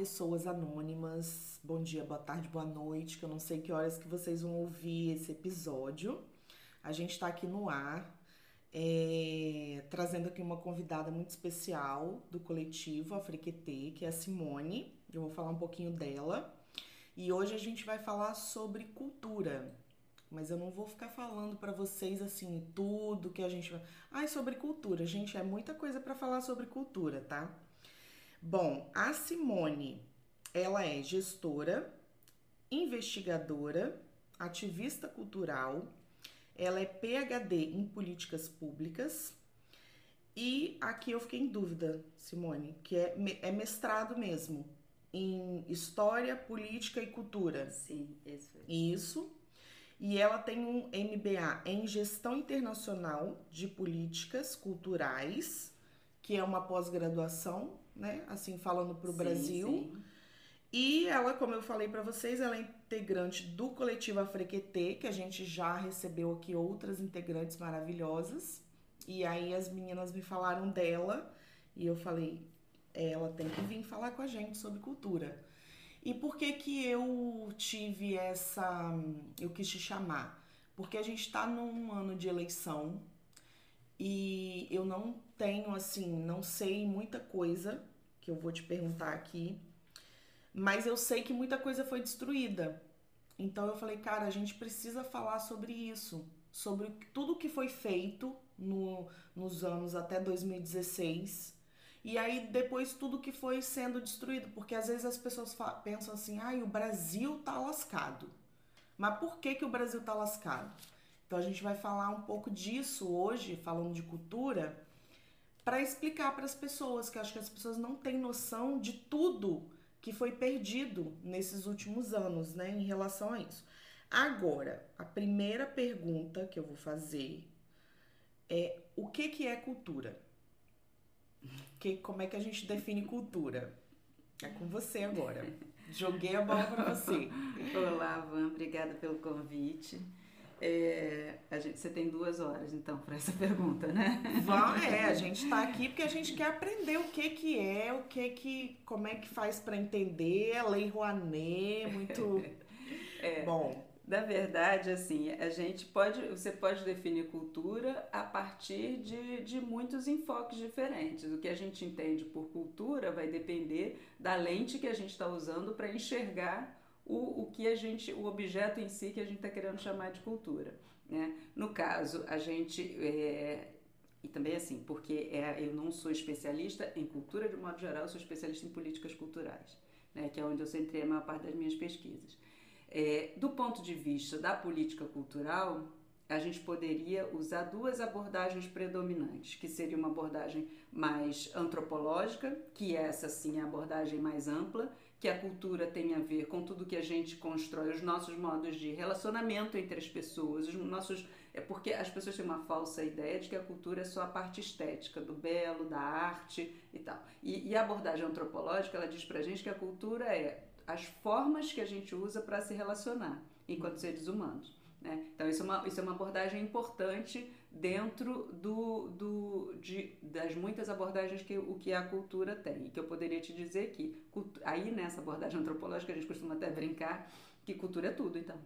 pessoas anônimas. Bom dia, boa tarde, boa noite, que eu não sei que horas que vocês vão ouvir esse episódio. A gente está aqui no ar, é, trazendo aqui uma convidada muito especial do coletivo Afriquetê, que é a Simone. Eu vou falar um pouquinho dela. E hoje a gente vai falar sobre cultura. Mas eu não vou ficar falando para vocês assim tudo que a gente vai. Ai, sobre cultura, gente, é muita coisa para falar sobre cultura, tá? Bom, a Simone, ela é gestora, investigadora, ativista cultural, ela é PhD em políticas públicas e aqui eu fiquei em dúvida, Simone, que é, é mestrado mesmo em História, Política e Cultura. Sim, isso. Isso. E ela tem um MBA em Gestão Internacional de Políticas Culturais, que é uma pós-graduação né? Assim, falando para o Brasil. Sim. E ela, como eu falei para vocês, ela é integrante do coletivo Afrequetê, que a gente já recebeu aqui outras integrantes maravilhosas. E aí as meninas me falaram dela e eu falei, ela tem que vir falar com a gente sobre cultura. E por que que eu tive essa, eu quis te chamar? Porque a gente está num ano de eleição e eu não tenho assim, não sei muita coisa que eu vou te perguntar aqui, mas eu sei que muita coisa foi destruída. Então eu falei, cara, a gente precisa falar sobre isso, sobre tudo que foi feito no, nos anos até 2016. E aí depois tudo que foi sendo destruído, porque às vezes as pessoas pensam assim, ai, ah, o Brasil tá lascado. Mas por que que o Brasil tá lascado? Então a gente vai falar um pouco disso hoje, falando de cultura, para explicar para as pessoas, que acho que as pessoas não têm noção de tudo que foi perdido nesses últimos anos, né, em relação a isso. Agora, a primeira pergunta que eu vou fazer é o que que é cultura? Que, como é que a gente define cultura? É com você agora. Joguei a bola para você. Olá, Van, obrigada pelo convite. É, a gente, você tem duas horas, então, para essa pergunta, né? Vão, é, a gente está aqui porque a gente quer aprender o que que é, o que que, como é que faz para entender, a Lei Rouanet, muito é, bom. Na verdade, assim, a gente pode, você pode definir cultura a partir de, de muitos enfoques diferentes. O que a gente entende por cultura vai depender da lente que a gente está usando para enxergar o, o que a gente, o objeto em si que a gente está querendo chamar de cultura. Né? No caso, a gente. É, e também assim, porque é, eu não sou especialista em cultura de modo geral, eu sou especialista em políticas culturais, né? que é onde eu centrei a maior parte das minhas pesquisas. É, do ponto de vista da política cultural, a gente poderia usar duas abordagens predominantes, que seria uma abordagem mais antropológica, que essa sim é a abordagem mais ampla, que a cultura tem a ver com tudo que a gente constrói, os nossos modos de relacionamento entre as pessoas, os nossos é porque as pessoas têm uma falsa ideia de que a cultura é só a parte estética do belo, da arte e tal. E, e a abordagem antropológica ela diz pra gente que a cultura é as formas que a gente usa para se relacionar enquanto seres humanos. Né? Então, isso é, uma, isso é uma abordagem importante dentro do, do, de, das muitas abordagens que o que a cultura tem. E que eu poderia te dizer que, aí nessa abordagem antropológica, a gente costuma até brincar que cultura é tudo, então.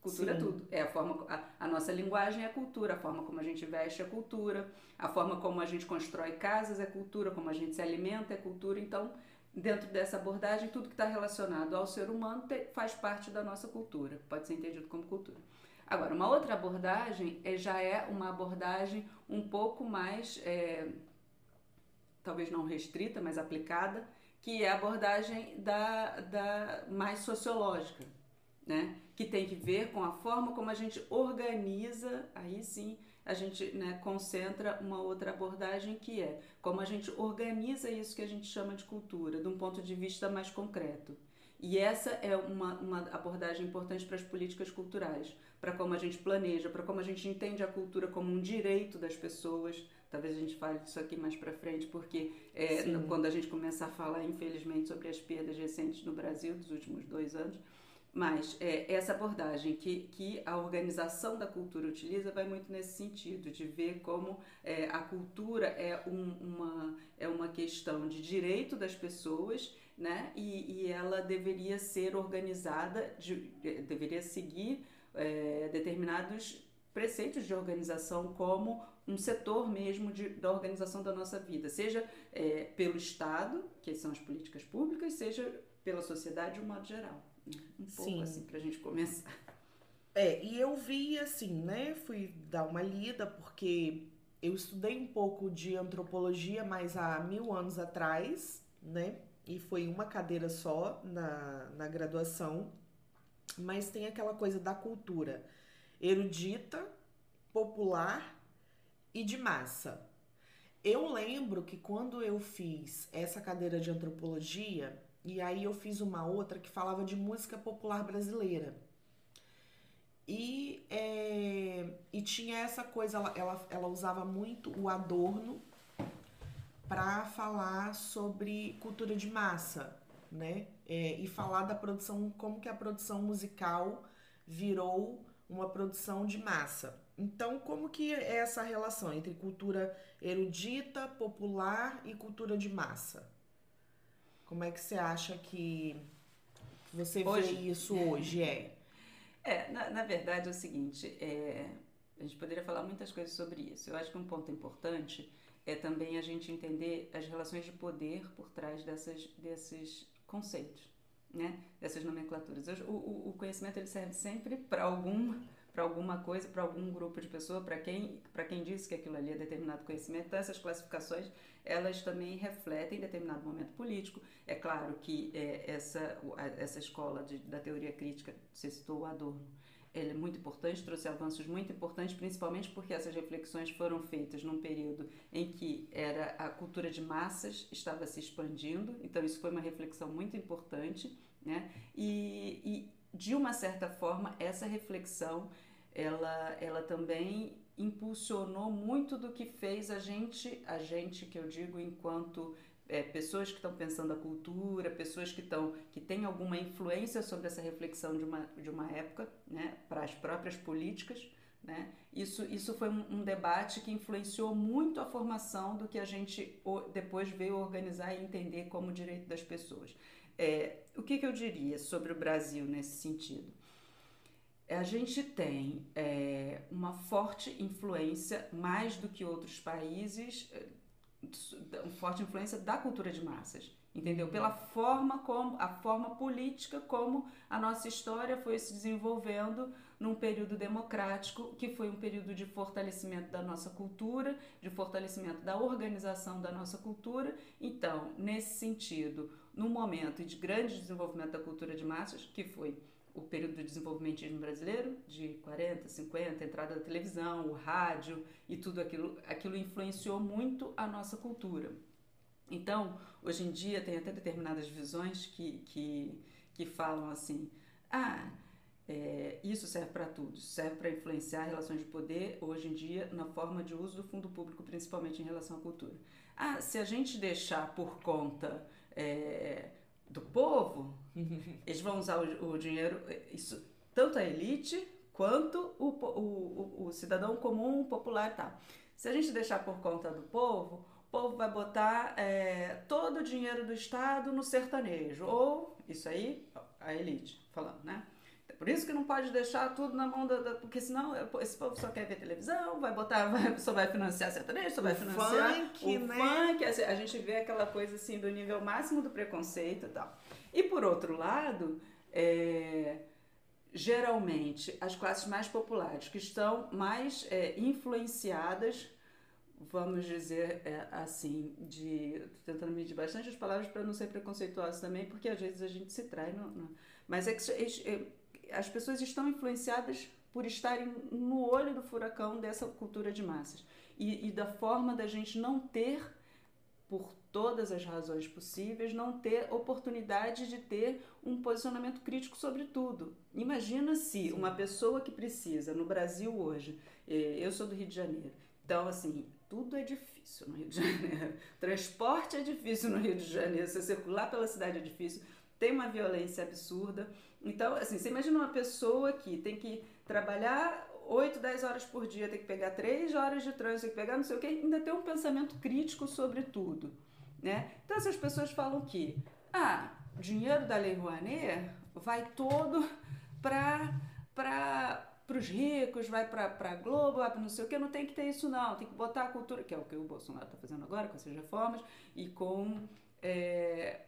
Cultura é Sim. é tudo. É a forma a, a, nossa linguagem é cultura, a forma como a gente veste é cultura, a forma como a gente constrói casas é cultura, como a gente se alimenta é cultura. Então, dentro dessa abordagem, tudo que está relacionado ao ser humano te, faz parte da nossa cultura, pode ser entendido como cultura. Agora, uma outra abordagem é, já é uma abordagem um pouco mais, é, talvez não restrita, mas aplicada, que é a abordagem da, da mais sociológica, né? que tem que ver com a forma como a gente organiza, aí sim a gente né, concentra uma outra abordagem que é como a gente organiza isso que a gente chama de cultura, de um ponto de vista mais concreto. E essa é uma, uma abordagem importante para as políticas culturais, para como a gente planeja, para como a gente entende a cultura como um direito das pessoas. Talvez a gente fale disso aqui mais para frente, porque é, quando a gente começar a falar, infelizmente, sobre as perdas recentes no Brasil dos últimos dois anos, Mas é, essa abordagem que, que a organização da cultura utiliza vai muito nesse sentido, de ver como é, a cultura é, um, uma, é uma questão de direito das pessoas né? e, e ela deveria ser organizada, de, deveria seguir é, determinados preceitos de organização como um setor mesmo de, da organização da nossa vida, seja é, pelo Estado, que são as políticas públicas, seja pela sociedade de um modo geral. Um pouco Sim. assim para a gente começar. É, e eu vi assim, né? Fui dar uma lida, porque eu estudei um pouco de antropologia, mas há mil anos atrás, né? E foi uma cadeira só na, na graduação. Mas tem aquela coisa da cultura erudita, popular e de massa. Eu lembro que quando eu fiz essa cadeira de antropologia, e aí eu fiz uma outra que falava de música popular brasileira. E, é, e tinha essa coisa, ela, ela, ela usava muito o adorno para falar sobre cultura de massa, né? É, e falar da produção, como que a produção musical virou uma produção de massa. Então, como que é essa relação entre cultura erudita, popular e cultura de massa? Como é que você acha que você hoje, vê isso hoje? É, é na, na verdade é o seguinte, é, a gente poderia falar muitas coisas sobre isso. Eu acho que um ponto importante é também a gente entender as relações de poder por trás dessas, desses conceitos, né? dessas nomenclaturas. O, o, o conhecimento ele serve sempre para algum para alguma coisa, para algum grupo de pessoas, para quem, para quem disse que aquilo ali é determinado conhecimento. Então, essas classificações, elas também refletem determinado momento político. É claro que é, essa, essa escola de, da teoria crítica, você citou o Adorno, ele é muito importante, trouxe avanços muito importantes, principalmente porque essas reflexões foram feitas num período em que era a cultura de massas estava se expandindo, então isso foi uma reflexão muito importante, né? E, e de uma certa forma, essa reflexão ela, ela também impulsionou muito do que fez a gente, a gente que eu digo enquanto é, pessoas que estão pensando a cultura, pessoas que estão que têm alguma influência sobre essa reflexão de uma, de uma época, né, para as próprias políticas, né? Isso, isso foi um, um, debate que influenciou muito a formação do que a gente depois veio organizar e entender como direito das pessoas. É, o que, que, eu diria sobre o Brasil nesse sentido? A gente tem é, uma forte influência, mais do que outros países, é, forte influência da cultura de massas, entendeu? Pela forma como, a forma política como a nossa história foi se desenvolvendo num período democrático, que foi um período de fortalecimento da nossa cultura, de fortalecimento da organização da nossa cultura. Então, nesse sentido, no momento de grande desenvolvimento da cultura de massas, que foi o período do desenvolvimentismo brasileiro, de 40, 50, entrada da televisão, o rádio e tudo aquilo, aquilo influenciou muito a nossa cultura. Então, hoje em dia tem até determinadas visões que, que, que falam assim, ah, é, isso serve para tudo, serve para influenciar relações de poder hoje em dia na forma de uso do fundo público, principalmente em relação à cultura. Ah, se a gente deixar por conta é, do povo, eles vão usar o, o, dinheiro, isso, tanto a elite quanto o, o, o, cidadão comum, popular tá. Se a gente deixar por conta do povo, o povo vai botar é, todo o dinheiro do Estado no sertanejo. Ou, isso aí, a elite falando, né? Por isso que não pode deixar tudo na mão da. da porque senão esse povo só quer ver televisão, vai botar, vai, só vai financiar sertanejo, só vai o financiar funk, o né? funk. Assim, a gente vê aquela coisa assim do nível máximo do preconceito e tal. E por outro lado, é, geralmente as classes mais populares que estão mais é, influenciadas vamos dizer é, assim, de tentando medir bastante as palavras para não ser preconceituoso também, porque às vezes a gente se trai, no, no mas é que é, as pessoas estão influenciadas por estarem no olho do furacão dessa cultura de massas e, e da forma da gente não ter, por todas as razões possíveis, não ter oportunidade de ter um posicionamento crítico sobre tudo. Imagina se uma pessoa que precisa, no Brasil hoje, eu sou do Rio de Janeiro, então assim, tudo é difícil no Rio de Janeiro. Transporte é difícil no Rio de Janeiro, você circular pela cidade é difícil tem uma violência absurda. Então, assim, você imagina uma pessoa que tem que trabalhar 8, 10 horas por dia, tem que pegar 3 horas de trânsito, tem que pegar não sei o que, ainda tem um pensamento crítico sobre tudo. Né? Então essas pessoas falam que ah, dinheiro da Lei Rouanet vai todo para os ricos, vai para a Globo, vai não sei o que, não tem que ter isso não, tem que botar a cultura, que é o que o Bolsonaro está fazendo agora com essas reformas, e com é,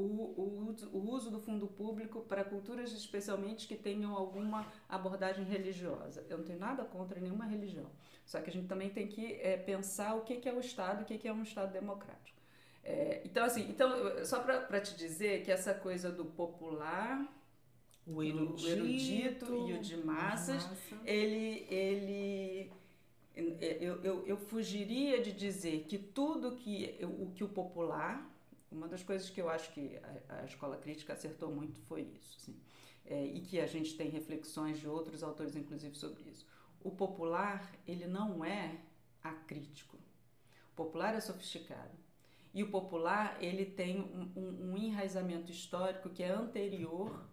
o, o, o, uso do fundo público para culturas especialmente que tenham alguma abordagem religiosa. Eu não tenho nada contra nenhuma religião, só que a gente também tem que é, pensar o que, que é o Estado e o que, que é um Estado democrático. É, então, assim, então, só para te dizer que essa coisa do popular o erudito, o erudito e o de massas, massa. ele, ele eu, eu, eu fugiria de dizer que tudo que o que o popular, uma das coisas que eu acho que a, a escola crítica acertou muito foi isso, assim, é, e que a gente tem reflexões de outros autores, inclusive, sobre isso. O popular, ele não é acrítico. O popular é sofisticado. E o popular, ele tem um, um, um enraizamento histórico que é anterior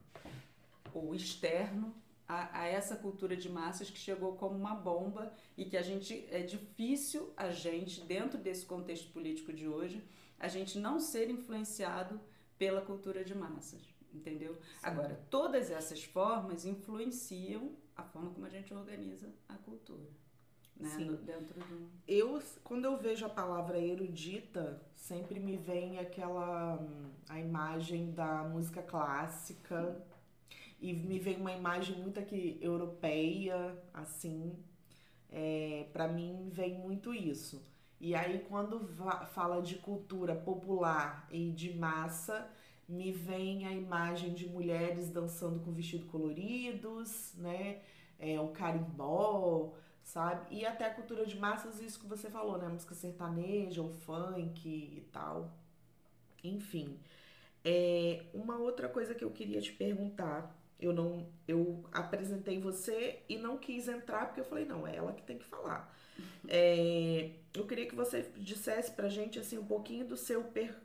ou externo a, a, essa cultura de massas que chegou como uma bomba e que a gente é difícil a gente dentro desse contexto político de hoje a gente não ser influenciado pela cultura de massas, entendeu? Sim. Agora todas essas formas influenciam a forma como a gente organiza a cultura. Né? Sim. No, dentro do... Eu, quando eu vejo a palavra erudita, sempre me vem aquela a imagem da música clássica e me vem uma imagem muito aqui europeia, assim. É, para mim vem muito isso. E aí quando fala de cultura popular e de massa, me vem a imagem de mulheres dançando com vestido coloridos, né? É, o carimbó, sabe? E até a cultura de massas, isso que você falou, né? música sertaneja, o funk e tal. Enfim. É, uma outra coisa que eu queria te perguntar eu não eu apresentei você e não quis entrar porque eu falei não é ela que tem que falar é, eu queria que você dissesse pra gente assim um pouquinho do seu per,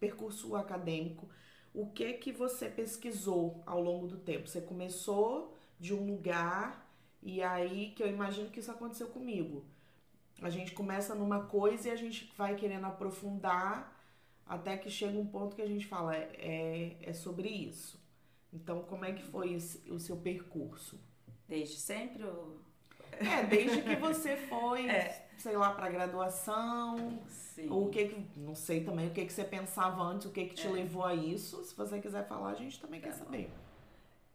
percurso acadêmico o que que você pesquisou ao longo do tempo você começou de um lugar e aí que eu imagino que isso aconteceu comigo a gente começa numa coisa e a gente vai querendo aprofundar até que chega um ponto que a gente fala é, é, sobre isso então, como é que foi o seu percurso? Desde sempre. É, desde que você foi, é. sei lá, para graduação, Sim. ou o que que, não sei também o que que você pensava antes, o que que te é. levou a isso. Se você quiser falar, a gente também quer saber.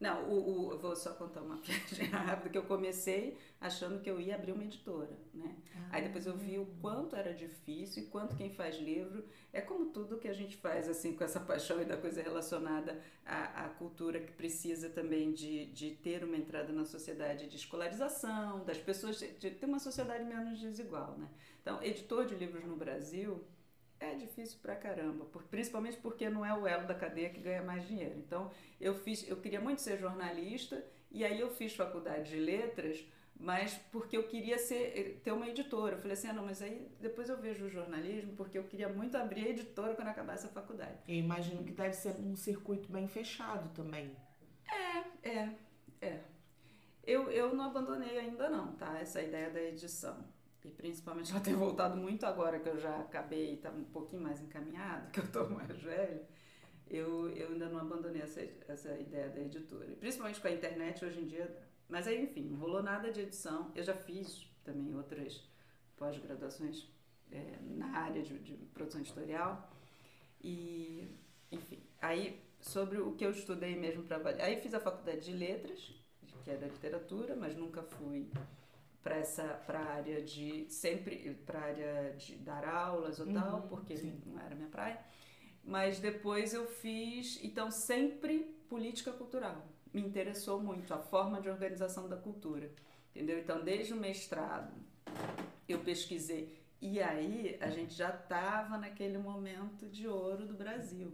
Não, o, o, vou só contar uma piadinha rápida, que eu comecei achando que eu ia abrir uma editora, né? Ah, Aí depois eu vi o quanto era difícil e quanto quem faz livro, é como tudo que a gente faz, assim, com essa paixão e da coisa relacionada à, à cultura que precisa também de, de ter uma entrada na sociedade de escolarização, das pessoas, de ter uma sociedade menos desigual, né? Então, editor de livros no Brasil é difícil pra caramba, por, principalmente porque não é o elo da cadeia que ganha mais dinheiro. Então, eu fiz, eu queria muito ser jornalista e aí eu fiz faculdade de letras, mas porque eu queria ser ter uma editora. Eu falei assim: "Ah, não, mas aí depois eu vejo o jornalismo, porque eu queria muito abrir a editora quando acabasse a faculdade". Eu imagino que deve ser um circuito bem fechado também. É, é, é. Eu, eu não abandonei ainda não, tá? Essa ideia da edição e principalmente já ter voltado muito agora que eu já acabei, estava um pouquinho mais encaminhado, que eu estou mais velho, eu, eu ainda não abandonei essa, essa ideia da editora. E principalmente com a internet hoje em dia. Mas aí, enfim, não rolou nada de edição. Eu já fiz também outras pós-graduações é, na área de, de produção editorial. E, enfim, aí sobre o que eu estudei mesmo para Aí fiz a faculdade de letras, que é da literatura, mas nunca fui para essa para área de sempre para área de dar aulas ou uhum, tal porque sim. não era minha praia. Mas depois eu fiz então sempre política cultural. Me interessou muito a forma de organização da cultura entendeu? Então desde o mestrado eu pesquisei. E aí a gente já estava naquele momento de ouro do Brasil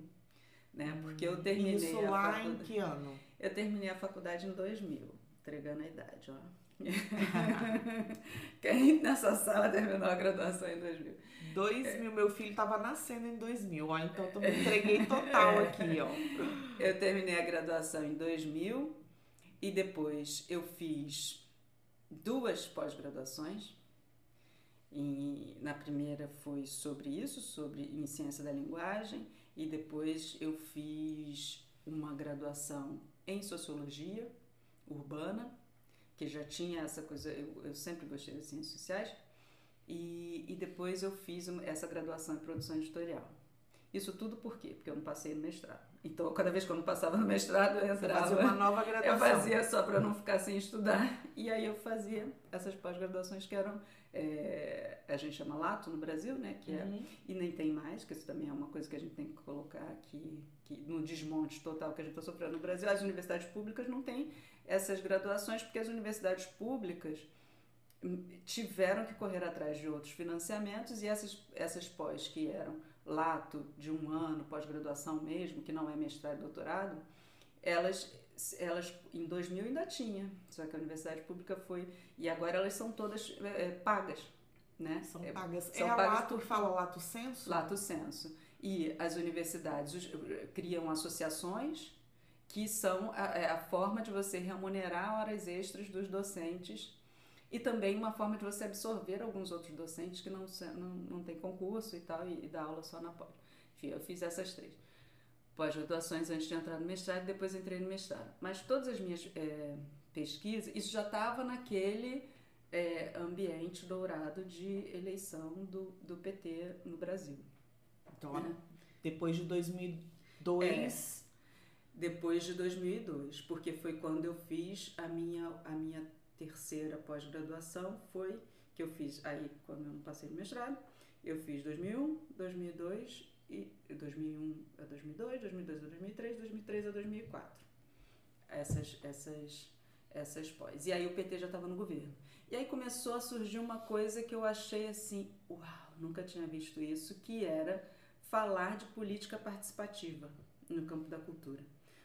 né? Porque eu terminei Isso lá em que ano? Eu terminei a faculdade em 2000 entregando a idade, ó. Quem nessa sala terminou a graduação em 2000? 2000, meu filho estava nascendo em 2000, ó, então eu me entreguei total aqui, ó. Eu terminei a graduação em 2000 e depois eu fiz duas pós-graduações. Na primeira foi sobre isso, sobre em ciência da linguagem, e depois eu fiz uma graduação em sociologia urbana, que já tinha essa coisa, eu, eu sempre gostei das ciências sociais, e, e depois eu fiz essa graduação em produção editorial. Isso tudo por quê? Porque eu não passei no mestrado. Então, cada vez que eu não passava no mestrado, eu entrava. Você fazia uma nova graduação. Eu fazia só para não ficar sem estudar. E aí eu fazia essas pós-graduações que eram. É, a gente chama lato no Brasil, né? Que é, uhum. E nem tem mais, que isso também é uma coisa que a gente tem que colocar aqui, que no desmonte total que a gente está sofrendo no Brasil. As universidades públicas não têm essas graduações, porque as universidades públicas hum, tiveram que correr atrás de outros financiamentos e essas, essas pós que eram lato de um ano, pós-graduação mesmo, que não é mestrado e doutorado, elas, elas em 2000 ainda tinha, só que a universidade pública foi, e agora elas são todas é, pagas, né? São é, pagas. É, são é pagas lato por... fala lato senso? Lato senso. E as universidades criam associações que são a, é, a forma de você remunerar horas extras dos docentes e também uma forma de você absorver alguns outros docentes que não, não, não tem concurso e tal, e, e dar aula só na pós. Enfim, eu fiz essas três. Pós-graduações antes de entrar no mestrado e depois entrei no mestrado. Mas todas as minhas é, pesquisas, isso já estava naquele é, ambiente dourado de eleição do, do PT no Brasil. Então, é. depois de 2002... É, depois de 2002, porque foi quando eu fiz a minha, a minha terceira pós-graduação foi que eu fiz aí quando eu não passei no mestrado, eu fiz 2001, 2002 e 2001 a 2002, 2002 a 2003, 2003 a 2004. Essas essas essas pós. E aí o PT já estava no governo. E aí começou a surgir uma coisa que eu achei assim, uau, nunca tinha visto isso, que era falar de política participativa no campo da cultura.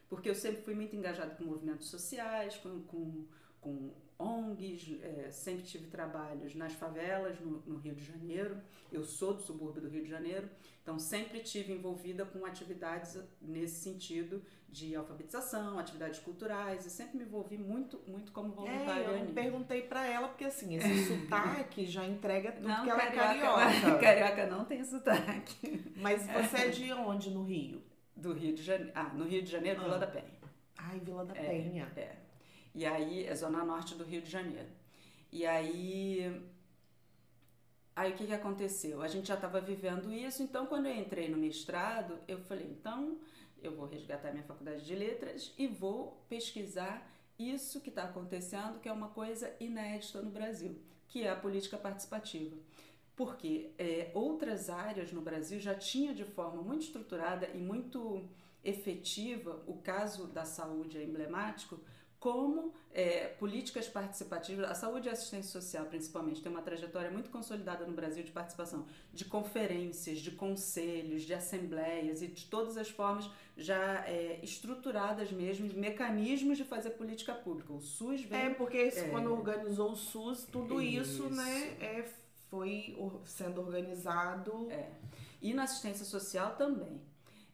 Porque eu sempre fui muito engajado com movimentos sociais, com, com, com ONGs, é, sempre tive trabalhos nas favelas no, no, Rio de Janeiro. Eu sou do subúrbio do Rio de Janeiro, então sempre tive envolvida com atividades nesse sentido de alfabetização, atividades culturais e sempre me envolvi muito, muito como voluntária. É, eu perguntei para ela porque assim esse sotaque já entrega tudo não, que ela carioca, é carioca. Carioca não tem sotaque. Mas você é de onde no Rio? Do Rio de Janeiro. Ah, no Rio de Janeiro, ah. Vila da Penha. Ai, Vila da é, Penha. É. E aí, é zona norte do Rio de Janeiro. E aí, aí o que, que aconteceu? A gente já estava vivendo isso, então quando eu entrei no mestrado, eu falei, então eu vou resgatar minha faculdade de letras e vou pesquisar isso que está acontecendo, que é uma coisa inédita no Brasil, que é a política participativa. Porque é, outras áreas no Brasil já tinha de forma muito estruturada e muito efetiva, o caso da saúde é emblemático, como é, políticas participativas, a saúde e a assistência social principalmente, tem uma trajetória muito consolidada no Brasil de participação, de conferências, de conselhos, de assembleias e de todas as formas já é, estruturadas mesmo, mecanismos de fazer política pública. O SUS vem... É, porque é, quando organizou o SUS, tudo isso, isso né, é, foi sendo organizado... É. E na assistência social também.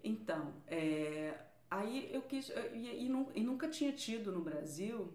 Então, é, Aí eu quis. E, e, e, nunca tinha tido no Brasil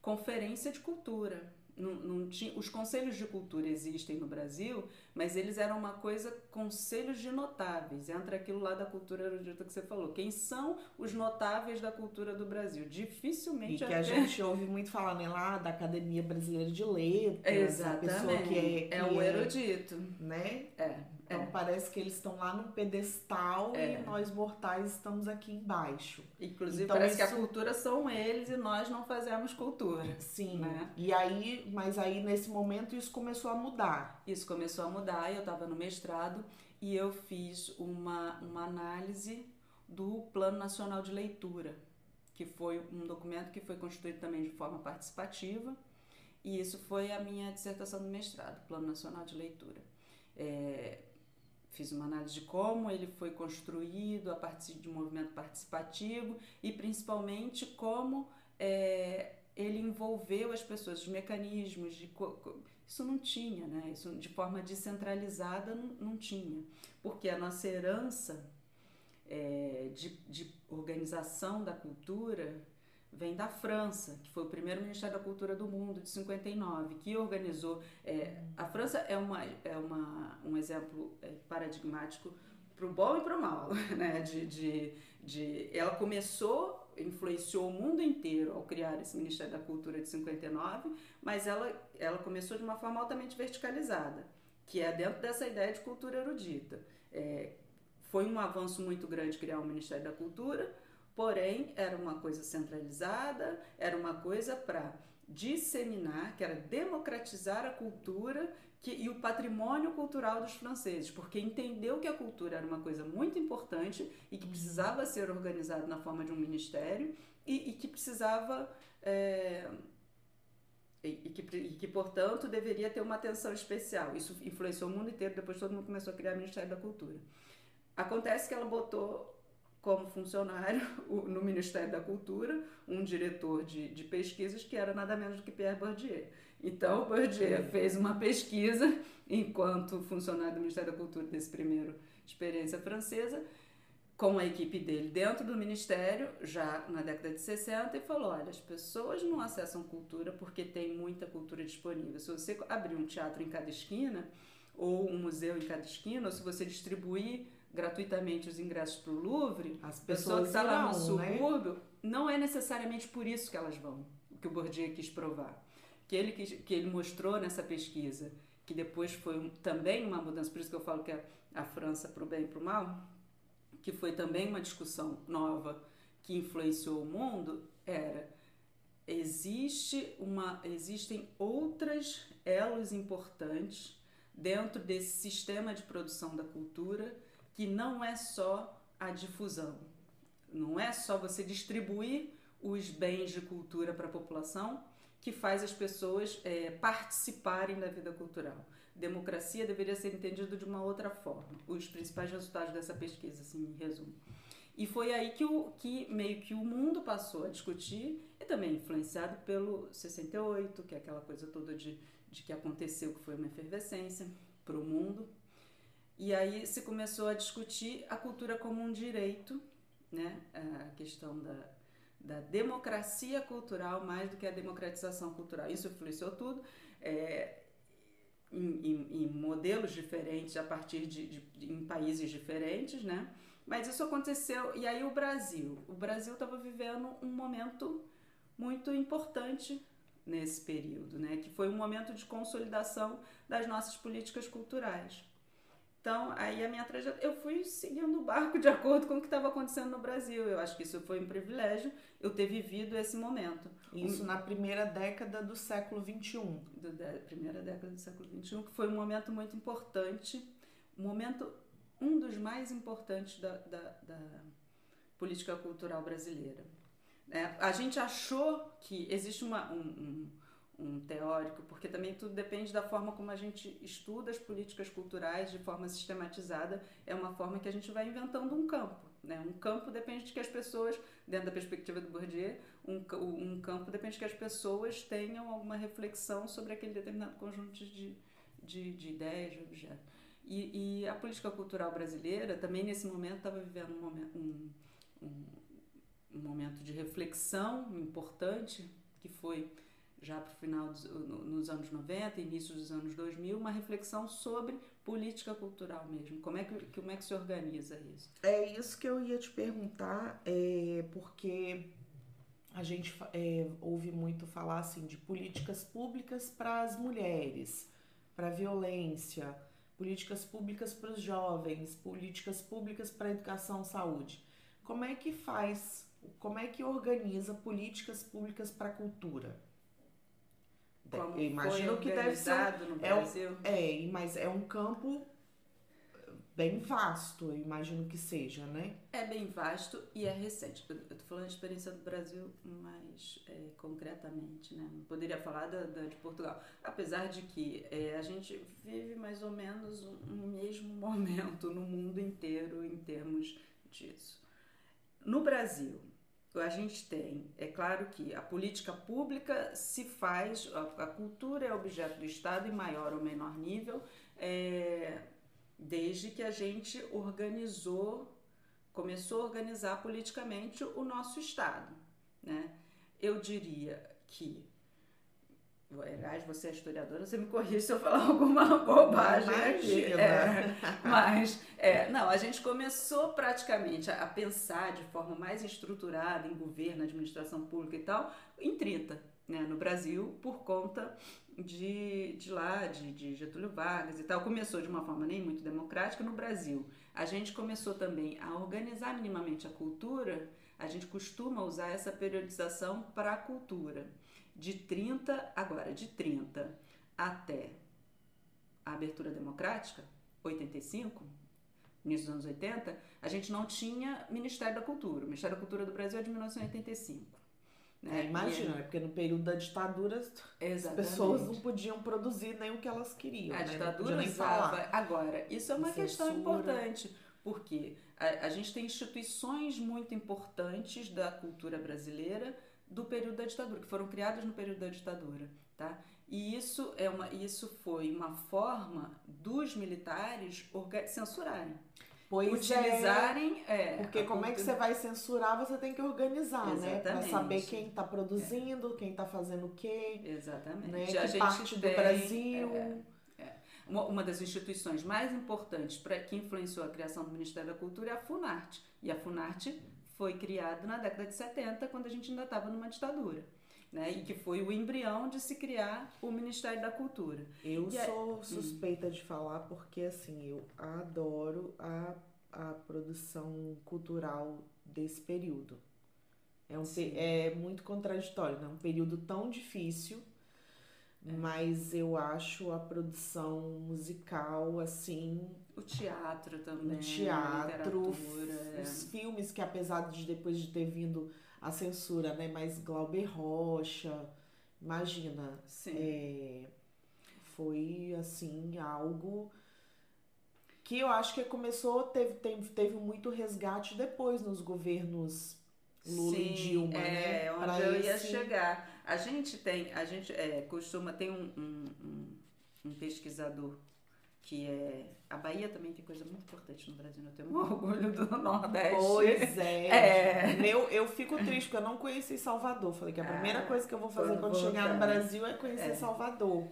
conferência de cultura. Não, não tinha, os conselhos de cultura existem no Brasil, mas eles eram uma coisa, conselhos de notáveis. Entra aquilo lá da cultura erudita que você falou. Quem são os notáveis da cultura do Brasil? Dificilmente. E que a gente ouve muito falar né, lá da Academia Brasileira de Letras. Exatamente. A pessoa que é, que é o erudito. Né? É. Então é. parece que eles estão lá no pedestal é. e nós mortais estamos aqui embaixo. Inclusive então, parece isso... que a cultura são eles e nós não fazemos cultura. Sim. Né? E aí, mas aí nesse momento isso começou a mudar. Isso começou a mudar. Eu estava no mestrado e eu fiz uma, uma análise do Plano Nacional de Leitura, que foi um documento que foi constituído também de forma participativa. E isso foi a minha dissertação do mestrado, Plano Nacional de Leitura. É, fiz uma análise de como ele foi construído a partir de um movimento participativo e principalmente como é, ele envolveu as pessoas, os mecanismos de isso não tinha, né? Isso de forma descentralizada não, não tinha, porque a nossa herança é, de, de organização da cultura vem da França, que foi o primeiro Ministério da Cultura do mundo, de 59, que organizou. É, a França é, uma, é uma, um exemplo é, paradigmático para o bom e para o mal. Né? De, de, de, ela começou, influenciou o mundo inteiro ao criar esse Ministério da Cultura de 59, mas ela, ela começou de uma forma altamente verticalizada, que é dentro dessa ideia de cultura erudita. É, foi um avanço muito grande criar o Ministério da Cultura, porém era uma coisa centralizada, era uma coisa para disseminar, que era democratizar a cultura que, e o patrimônio cultural dos franceses, porque entendeu que a cultura era uma coisa muito importante e que precisava ser organizada na forma de um ministério e, e que precisava. É, e, que, e que, portanto, deveria ter uma atenção especial. Isso influenciou o mundo inteiro, depois todo mundo começou a criar o Ministério da Cultura. Acontece que ela botou como funcionário no Ministério da Cultura um diretor de, de pesquisas que era nada menos do que Pierre Bourdieu. Então, Bourdieu fez uma pesquisa enquanto funcionário do Ministério da Cultura desse primeiro experiência francesa, com a equipe dele dentro do ministério, já na década de 60, e falou: olha, as pessoas não acessam cultura porque tem muita cultura disponível. Se você abrir um teatro em cada esquina, ou um museu em cada esquina, ou se você distribuir gratuitamente os ingressos para o Louvre, as pessoas que estão tá lá no né? subúrbio, né? não é necessariamente por isso que elas vão, o que o Bourdieu quis provar. Que ele, quis, que ele mostrou nessa pesquisa, que depois foi também uma mudança, por isso que eu falo que é a França para o bem e para o mal, que foi também uma discussão nova que influenciou o mundo, era existe uma, existem outras elos importantes dentro desse sistema de produção da cultura que não é só a difusão, não é só você distribuir os bens de cultura para a população que faz as pessoas é, participarem da vida cultural. Democracia deveria ser entendido de uma outra forma. Os principais resultados dessa pesquisa, assim, em resumo. E foi aí que, o, que meio que o mundo passou a discutir, e também influenciado pelo 68, que é aquela coisa toda de, de que aconteceu, que foi uma efervescência para o mundo, e aí se começou a discutir a cultura como um direito, né? a questão da, da democracia cultural mais do que a democratização cultural. Isso influenciou tudo. É, em, em, em, modelos diferentes a partir de, de, em países diferentes, né? Mas isso aconteceu e aí o Brasil, o Brasil estava vivendo um momento muito importante nesse período, né? Que foi um momento de consolidação das nossas políticas culturais. Então, aí a minha trajetória, eu fui seguindo o barco de acordo com o que estava acontecendo no Brasil. Eu acho que isso foi um privilégio, eu ter vivido esse momento. Isso um, na primeira década do século XXI. Do, da primeira década do século XXI, que foi um momento muito importante, um momento, um dos mais importantes da, da, da política cultural brasileira. É, a gente achou que existe uma, um, um um teórico, porque também tudo depende da forma como a gente estuda as políticas culturais de forma sistematizada, é uma forma que a gente vai inventando um campo. Né? Um campo depende de que as pessoas, dentro da perspectiva do Bourdieu, um, um campo depende de que as pessoas tenham alguma reflexão sobre aquele determinado conjunto de, de, de ideias, de objetos. E, e, a política cultural brasileira também nesse momento estava vivendo um momento, um, um, um momento de reflexão importante, que foi já para o final dos nos anos 90, início dos anos 2000, uma reflexão sobre política cultural mesmo. Como é que, como é que se organiza isso? É isso que eu ia te perguntar, é, porque a gente é, ouve muito falar assim de políticas públicas para as mulheres, para a violência, políticas públicas para os jovens, políticas públicas para a educação saúde. Como é que faz, como é que organiza políticas públicas para a cultura? Como imagino que deve ser no Brasil. É, é, mas é um campo bem vasto, eu imagino que seja, né? É bem vasto e é recente. Eu tô falando de experiência do Brasil mais é, concretamente, né? Não poderia falar da, da de Portugal. Apesar de que é, a gente vive mais ou menos um mesmo momento no mundo inteiro em termos disso. No Brasil, a gente tem, é claro que a política pública se faz, a, cultura é objeto do Estado em maior ou menor nível, é, desde que a gente organizou, começou a organizar politicamente o nosso Estado. Né? Eu diria que Aliás, você é historiadora, você me corrige se eu falar alguma bobagem aqui. É, mas, é, não, a gente começou praticamente a pensar de forma mais estruturada em governo, administração pública e tal, em 30, né, no Brasil, por conta de, de lá, de, de Getúlio Vargas e tal. Começou de uma forma nem muito democrática no Brasil. A gente começou também a organizar minimamente a cultura, a gente costuma usar essa periodização para a cultura de 30, agora, de 30 até a abertura democrática, 85, início dos anos 80, a gente não tinha Ministério da Cultura. O Ministério da Cultura do Brasil é de 1985. Né? É, imagina, e, né? porque no período da ditadura exatamente. as pessoas não podiam produzir nem o que elas queriam. A né? ditadura usava. Agora, isso é uma questão importante, porque a, a gente tem instituições muito importantes da cultura brasileira do período da ditadura, que foram criadas no período da ditadura, tá? E isso é uma, isso foi uma forma dos militares censurarem. Pois utilizarem, é. é porque como cultura... é que você vai censurar? Você tem que organizar, Exatamente. né? Para saber quem está produzindo, é. quem está fazendo o quê. Exatamente. Né? Que a gente parte tem, do Brasil. É, é, uma, uma das instituições mais importantes para que influenciou a criação do Ministério da Cultura é a Funarte. E a Funarte foi criado na década de 70, quando a gente ainda estava numa ditadura. Né? E que foi o embrião de se criar o Ministério da Cultura. Eu e sou é... suspeita hum. de falar porque assim, eu adoro a, a produção cultural desse período. É, um, é muito contraditório, né? Um período tão difícil é. Mas eu acho a produção musical assim. O teatro também. O teatro, os filmes que apesar de depois de ter vindo a censura, né? Mas Glauber Rocha, imagina. Sim. É, foi assim, algo que eu acho que começou, teve, teve, teve muito resgate depois nos governos Lula Sim, e Dilma, é, né? Onde pra eu esse... ia chegar. A gente tem, a gente é, costuma, tem um, um, um, um, pesquisador que é. A Bahia também tem coisa muito importante no Brasil, eu tenho um orgulho do Nordeste. Pois é. é. Eu, eu fico triste porque eu não conheci Salvador. Falei que a primeira ah, coisa que eu vou fazer quando chegar no Brasil é conhecer é. Salvador.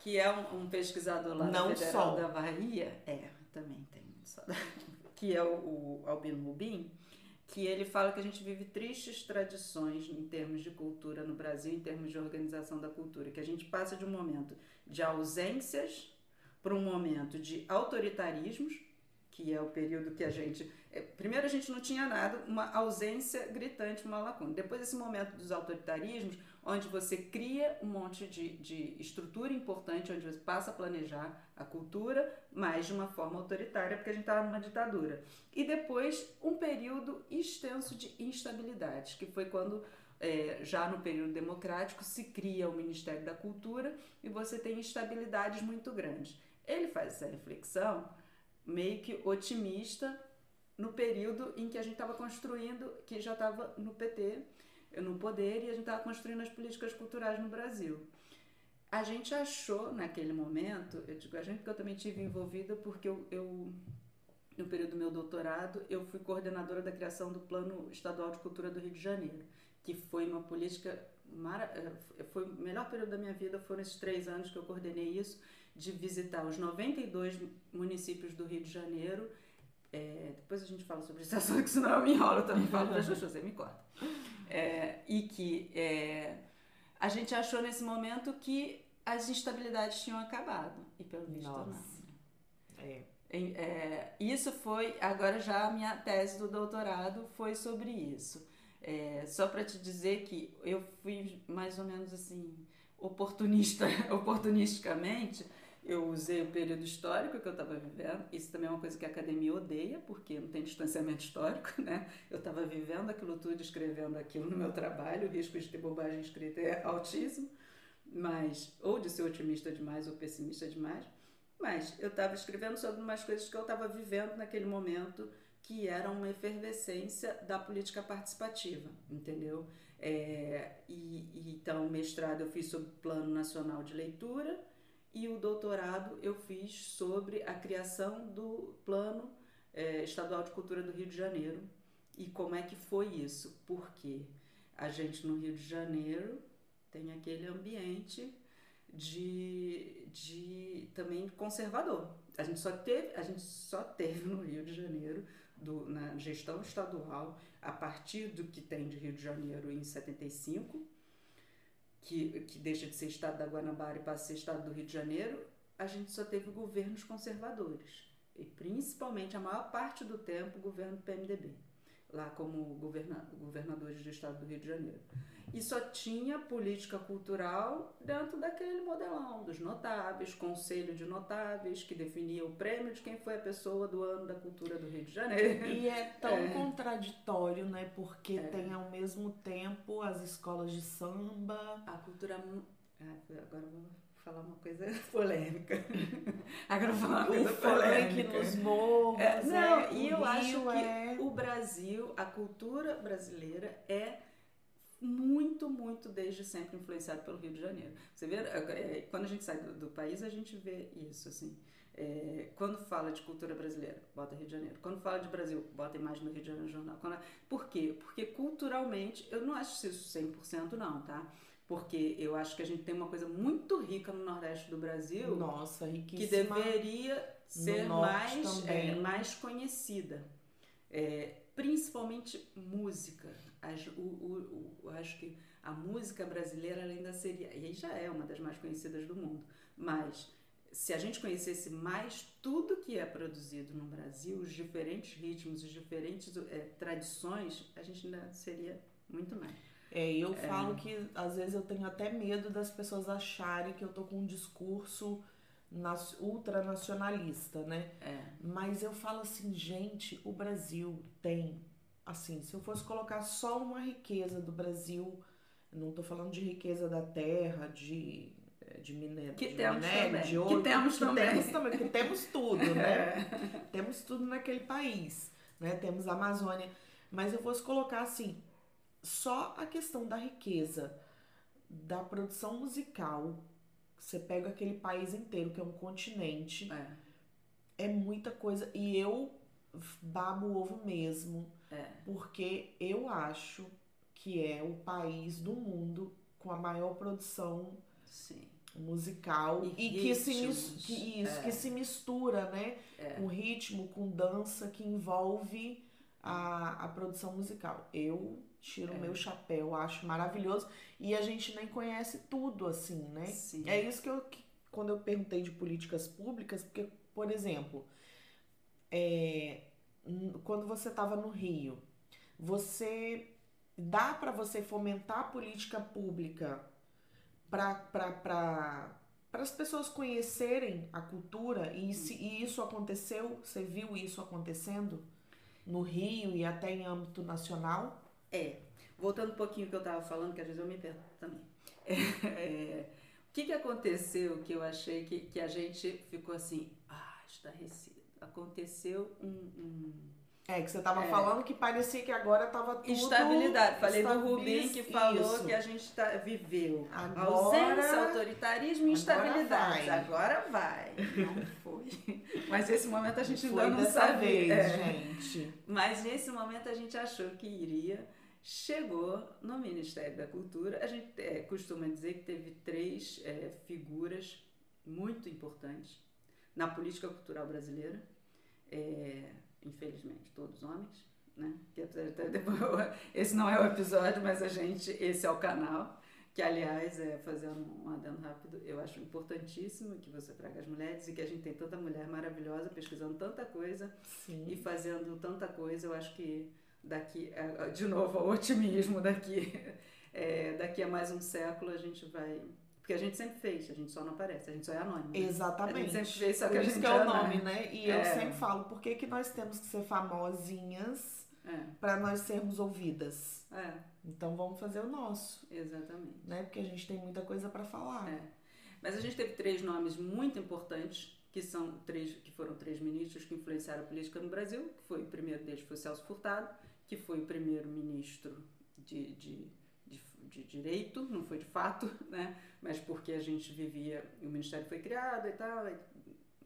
Que é um, um pesquisador lá não Federal só. da Bahia. É, também tem. Que é o, o Albino Rubim que ele fala que a gente vive tristes tradições em termos de cultura no Brasil, em termos de organização da cultura, que a gente passa de um momento de ausências para um momento de autoritarismos, que é o período que a gente. É, primeiro, a gente não tinha nada, uma ausência gritante, uma lacuna. Depois, esse momento dos autoritarismos, onde você cria um monte de, de estrutura importante, onde você passa a planejar a cultura, mas de uma forma autoritária, porque a gente estava numa ditadura. E depois, um período extenso de instabilidade, que foi quando é, já no período democrático, se cria o Ministério da Cultura e você tem instabilidades muito grandes. Ele faz essa reflexão meio que otimista no período em que a gente estava construindo, que já estava no PT, no poder, e a gente estava construindo as políticas culturais no Brasil. A gente achou naquele momento, eu digo a gente porque eu também tive envolvida, porque eu, eu no período do meu doutorado, eu fui coordenadora da criação do Plano Estadual de Cultura do Rio de Janeiro, que foi uma política mara... Eh, foi o melhor período da minha vida, foram esses três anos que eu coordenei isso, de visitar os 92 municípios do Rio de Janeiro. É, depois a gente fala sobre esse assunto, que senão eu me enrolo, eu também falo para você me corta. É, e que é, a gente achou nesse momento que as instabilidades tinham acabado. E pelo visto Nossa. não. É. É, isso foi, agora já a minha tese do doutorado foi sobre isso. É, só para te dizer que eu fui mais ou menos assim, oportunista, oportunisticamente, eu usei o período histórico que eu estava vivendo. Isso também é uma coisa que a academia odeia, porque não tem distanciamento histórico, né? Eu estava vivendo aquilo tudo, escrevendo aquilo no meu trabalho. O risco de ter bobagem escrita é altíssimo, mas ou de ser otimista demais ou pessimista demais. Mas eu estava escrevendo sobre umas coisas que eu estava vivendo naquele momento que era uma efervescência da política participativa, entendeu? É, e, e, então, mestrado eu fiz sobre o Plano Nacional de Leitura e o doutorado eu fiz sobre a criação do Plano é, Estadual de Cultura do Rio de Janeiro e como é que foi isso. Porque a gente no Rio de Janeiro tem aquele ambiente de, de também conservador. A gente só teve, a gente só teve no Rio de Janeiro do, na gestão estadual a partir do que tem de Rio de Janeiro em 75, que, que deixa de ser estado da Guanabara e passa a ser estado do Rio de Janeiro, a gente só teve governos conservadores. E principalmente, a maior parte do tempo, governo do PMDB, lá como governa, governadores do estado do Rio de Janeiro e só tinha política cultural dentro daquele modelão dos notáveis, conselho de notáveis, que definia o prêmio de quem foi a pessoa do ano da cultura do Rio de Janeiro. E é tão é. contraditório, né? Porque é. tem ao mesmo tempo as escolas de samba. A cultura. Ah, agora vou falar uma coisa polêmica. Agora vou falar uma coisa o polêmica. nos morros. É, não, é, e eu Rio acho que é o Brasil, a cultura brasileira é muito, muito desde sempre influenciado pelo Rio de Janeiro. Você vê, é, quando a gente sai do, do país, a gente vê isso, assim. É, quando fala de cultura brasileira, bota Rio de Janeiro. Quando fala de Brasil, bota imagem do Rio de Janeiro no jornal. Quando, por quê? Porque culturalmente, eu não acho isso 100% não, tá? Porque eu acho que a gente tem uma coisa muito rica no Nordeste do Brasil. Nossa, riquíssima. Que deveria ser mais, é, mais conhecida. É, principalmente música Acho, o, o, o, acho que a música brasileira ainda seria, e já é uma das mais conhecidas do mundo, mas se a gente conhecesse mais tudo que é produzido no Brasil, os diferentes ritmos, as diferentes é, tradições, a gente ainda seria muito mais. É, eu é... falo que às vezes eu tenho até medo das pessoas acharem que eu tô com um discurso ultranacionalista, né? É. Mas eu falo assim, gente, o Brasil tem assim, se eu fosse colocar só uma riqueza do Brasil, não estou falando de riqueza da terra, de, eh, de minério, que de, temos minério, também. de ouro, que temos que também. Temos também, que temos tudo, né? É. temos tudo naquele país, né? Temos a Amazônia. Mas eu fosse colocar assim, só a questão da riqueza, da produção musical, você pega aquele país inteiro, que é um continente, é, é muita coisa. E eu babo o ovo mesmo é. Porque eu acho que é o país do mundo com a maior produção Sim. musical e, e que, se, que, isso, é. que se mistura né, é. com ritmo, com dança, que envolve a, a produção musical. Eu tiro o é. meu chapéu, acho maravilhoso. E a gente nem conhece tudo assim, né? Sim. É isso que eu, que, quando eu perguntei de políticas públicas, porque, por exemplo, é, quando você estava no Rio, você dá para você fomentar a política pública para as pessoas conhecerem a cultura e, se, e isso aconteceu? Você viu isso acontecendo no Rio e até em âmbito nacional? É. Voltando um pouquinho que eu estava falando, que às vezes eu me pergunto também. É, o que, que aconteceu que eu achei que, que a gente ficou assim, ah, estarrecido. Aconteceu um, um é, que você estava é. falando que parecia que agora estava tudo... Estabilidade. Falei do Rubim que falou isso. que a gente tá, viveu agora, ausência, autoritarismo e instabilidade. Agora vai. Não foi. Mas esse momento a gente ainda não sabia. é. gente. Mas nesse momento a gente achou que iria. Chegou no Ministério da Cultura. A gente é, costuma dizer que teve três é, figuras muito importantes na política cultural brasileira. É, infelizmente, todos homens, né? Que esse não é o episódio, mas a gente, esse é o canal. Que, aliás, é, fazendo um adendo rápido, eu acho importantíssimo que você traga as mulheres e que a gente tem tanta mulher maravilhosa pesquisando tanta coisa Sim. e fazendo tanta coisa. Eu acho que daqui, é, de novo, o otimismo daqui, é, daqui a mais um século a gente vai porque a gente sempre fez, a gente só não aparece, a gente só é anônimo. Né? Exatamente. A gente sempre fez, só que por a gente que é o nome, né? E é. eu sempre falo, por que, que nós temos que ser famosinhas é. para nós sermos ouvidas? É. Então vamos fazer o nosso. Exatamente. Né? Porque a gente tem muita coisa para falar. É. Mas a gente teve três nomes muito importantes que são três, que foram três ministros que influenciaram a política no Brasil, que foi o primeiro deles foi Celso Furtado, que foi o primeiro ministro de, de, de, direito, não foi de fato, né? mas porque a gente vivia, o ministério foi criado e tal,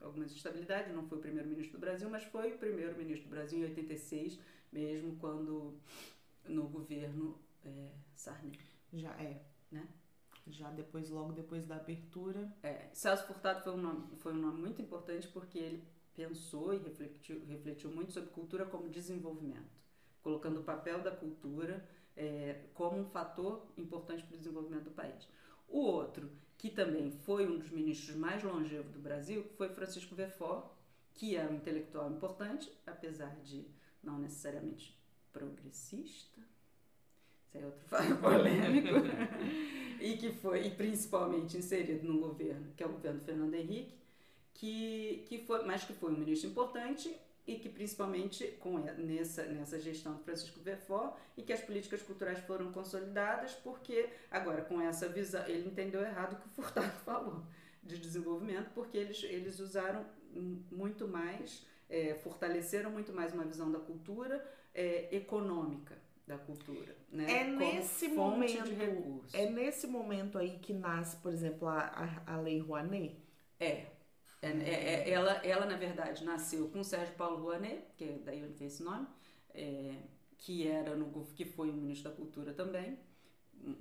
algumas instabilidades, não foi o primeiro ministro do Brasil, mas foi o primeiro ministro do Brasil em 86, mesmo quando no governo é, Sarney. Já é. Né? Já depois, logo depois da abertura. É, Celso Furtado foi um nome, foi um nome muito importante porque ele pensou e refletiu, refletiu muito sobre cultura como desenvolvimento, colocando o papel da cultura é, como um fator importante para o desenvolvimento do país. O outro, que também foi um dos ministros mais longevos do Brasil, foi Francisco Verfort, que era um intelectual importante, apesar de não necessariamente progressista, isso é outro fato polêmico, e que foi, e principalmente inserido num governo, que é o governo Fernando Henrique, que, que foi, mas que foi um ministro importante e que principalmente com nessa, nessa gestão do Francisco Verfort e que as políticas culturais foram consolidadas porque agora com essa visão ele entendeu errado o que o Furtado falou de desenvolvimento porque eles, eles usaram muito mais é, fortaleceram muito mais uma visão da cultura é, econômica da cultura, né? É nesse momento, é nesse momento aí que nasce, por exemplo, a, a, a Lei Rouanet. É, ela, ela, na verdade, nasceu com Sérgio Paulo Rouanet, que é daí onde veio esse nome, é, que, era no, que foi o ministro da Cultura também,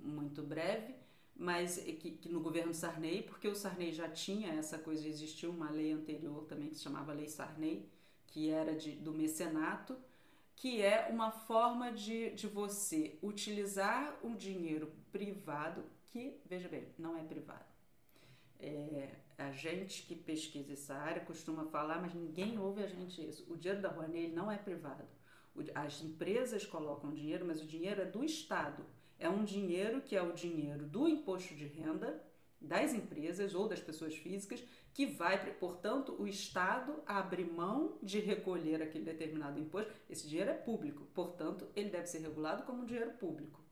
muito breve, mas que, que, no governo Sarney, porque o Sarney já tinha essa coisa, existia uma lei anterior também que se chamava Lei Sarney, que era de, do mecenato, que é uma forma de, de você utilizar o dinheiro privado, que, veja bem, não é privado. É, a gente que pesquisa essa área costuma falar, mas ninguém ouve a gente isso. O dinheiro da Rouanet não é privado. As empresas colocam dinheiro, mas o dinheiro é do Estado. É um dinheiro que é o dinheiro do imposto de renda das empresas ou das pessoas físicas que vai, portanto, o Estado abre mão de recolher aquele determinado imposto. Esse dinheiro é público, portanto, ele deve ser regulado como dinheiro público.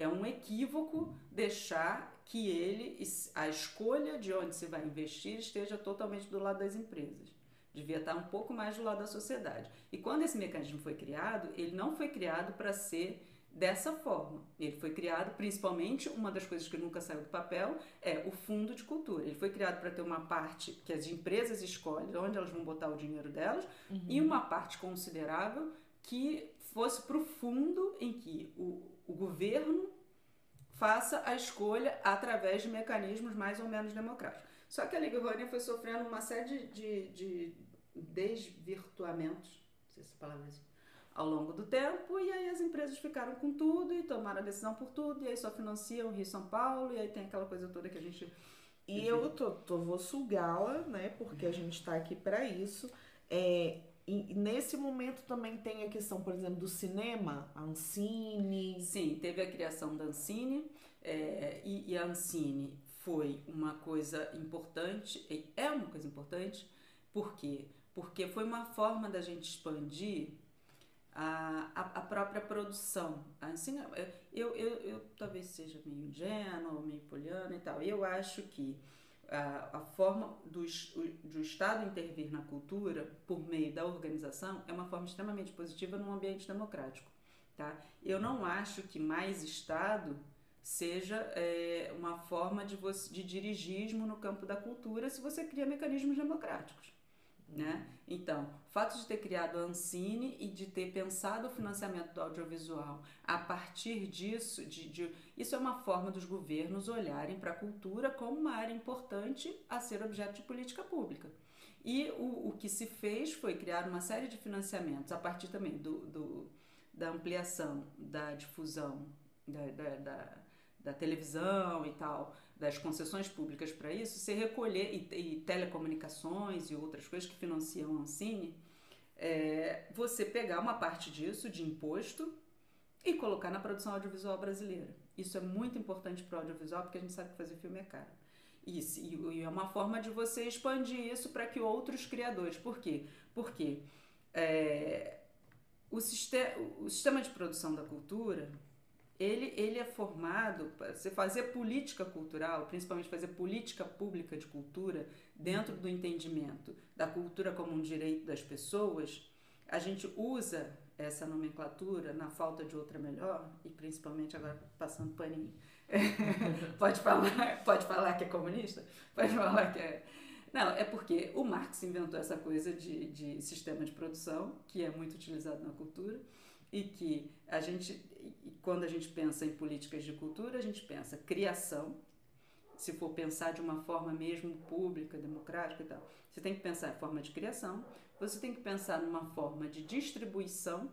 É um equívoco deixar que ele, a escolha de onde se vai investir, esteja totalmente do lado das empresas. Devia estar um pouco mais do lado da sociedade. E quando esse mecanismo foi criado, ele não foi criado para ser dessa forma. Ele foi criado, principalmente, uma das coisas que nunca saiu do papel é o fundo de cultura. Ele foi criado para ter uma parte que as empresas escolhem onde elas vão botar o dinheiro delas uhum. e uma parte considerável que fosse para o fundo em que o, o governo faça a escolha através de mecanismos mais ou menos democráticos. Só que a Liga Rouanet foi sofrendo uma série de, de, desvirtuamentos, não sei se palavra é ao longo do tempo, e aí as empresas ficaram com tudo e tomaram a decisão por tudo, e aí só financiam Rio São Paulo, e aí tem aquela coisa toda que a gente. E eu tô, tô vou sugá-la, né? Porque a gente está aqui para isso. É, e nesse momento também tem a questão, por exemplo, do cinema, a Ancine. Sim, teve a criação da Ancine, é, e, e, a Ancine foi uma coisa importante, é uma coisa importante, por quê? Porque foi uma forma da gente expandir a, a, a própria produção. A Ancine, eu, eu, eu talvez seja meio ingênuo, meio poliana e tal, eu acho que a, a forma do, do Estado intervir na cultura por meio da organização é uma forma extremamente positiva num ambiente democrático. Tá? Eu não acho que mais Estado seja é, uma forma de, de dirigismo no campo da cultura se você cria mecanismos democráticos. Né? Então, o fato de ter criado a Ancine e de ter pensado o financiamento do audiovisual a partir disso, de, de isso é uma forma dos governos olharem para a cultura como uma área importante a ser objeto de política pública. E o, o que se fez foi criar uma série de financiamentos a partir também do, do da ampliação da difusão da, da, da, da televisão e tal, das concessões públicas para isso, se recolher, e, e, telecomunicações e outras coisas que financiam a Ancine, é, você pegar uma parte disso de imposto e colocar na produção audiovisual brasileira. Isso é muito importante para o audiovisual, porque a gente sabe que fazer filme é caro. E, e é uma forma de você expandir isso para que outros criadores. Por quê? Porque é, o, sistema, o sistema de produção da cultura ele, ele é formado para você fazer política cultural, principalmente fazer política pública de cultura, dentro do entendimento da cultura como um direito das pessoas, a gente usa essa nomenclatura na falta de outra melhor, e principalmente agora passando paninho. pode, falar, pode falar que é comunista? Pode falar que é. Não, é porque o Marx inventou essa coisa de, de sistema de produção, que é muito utilizado na cultura, e que a gente, quando a gente pensa em políticas de cultura, a gente pensa criação, se for pensar de uma forma mesmo pública, democrática e tal, você tem que pensar em forma de criação, você tem que pensar numa forma de distribuição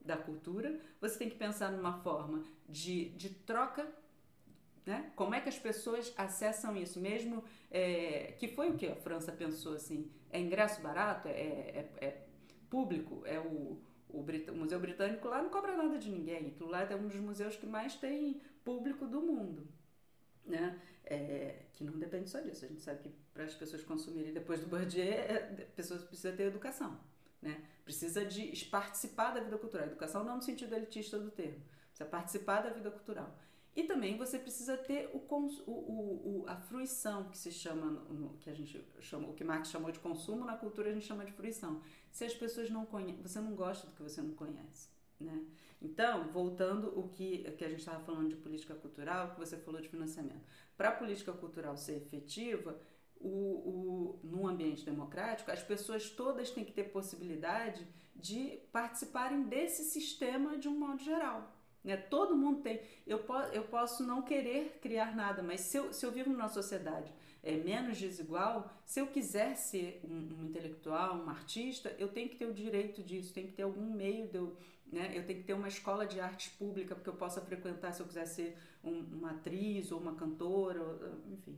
da cultura, você tem que pensar numa forma de, de troca, né? Como é que as pessoas acessam isso mesmo? É, que foi o que a França pensou assim? É ingresso barato? É, é, é público? É o, o, o, Museu Britânico lá não cobra nada de ninguém. Aquilo lá é um dos museus que mais tem público do mundo. Né? É, que não depende só disso. A gente sabe que para as pessoas consumirem depois do Bourdieu, é, pessoas precisam ter educação. Né? Precisa de participar da vida cultural. Educação não no sentido elitista do termo. Precisa participar da vida cultural. E também você precisa ter o, o, o, a fruição, que se chama, no, que a gente chama, o que Marx chamou de consumo, na cultura a gente chama de fruição. Se as pessoas não conhecem, você não gosta do que você não conhece. Né? Então, voltando o que, que a gente estava falando de política cultural, que você falou de financiamento. Para a política cultural ser efetiva, o, o, num ambiente democrático, as pessoas todas têm que ter possibilidade de participarem desse sistema de um modo geral. Né? Todo mundo tem. Eu, po eu posso não querer criar nada, mas se eu, se eu vivo numa sociedade é, menos desigual, se eu quiser ser um, um, intelectual, um artista, eu tenho que ter o direito disso, tem que ter algum meio de eu. Né? Eu tenho que ter uma escola de artes pública porque eu possa frequentar se eu quiser ser um, uma atriz ou uma cantora, ou, enfim.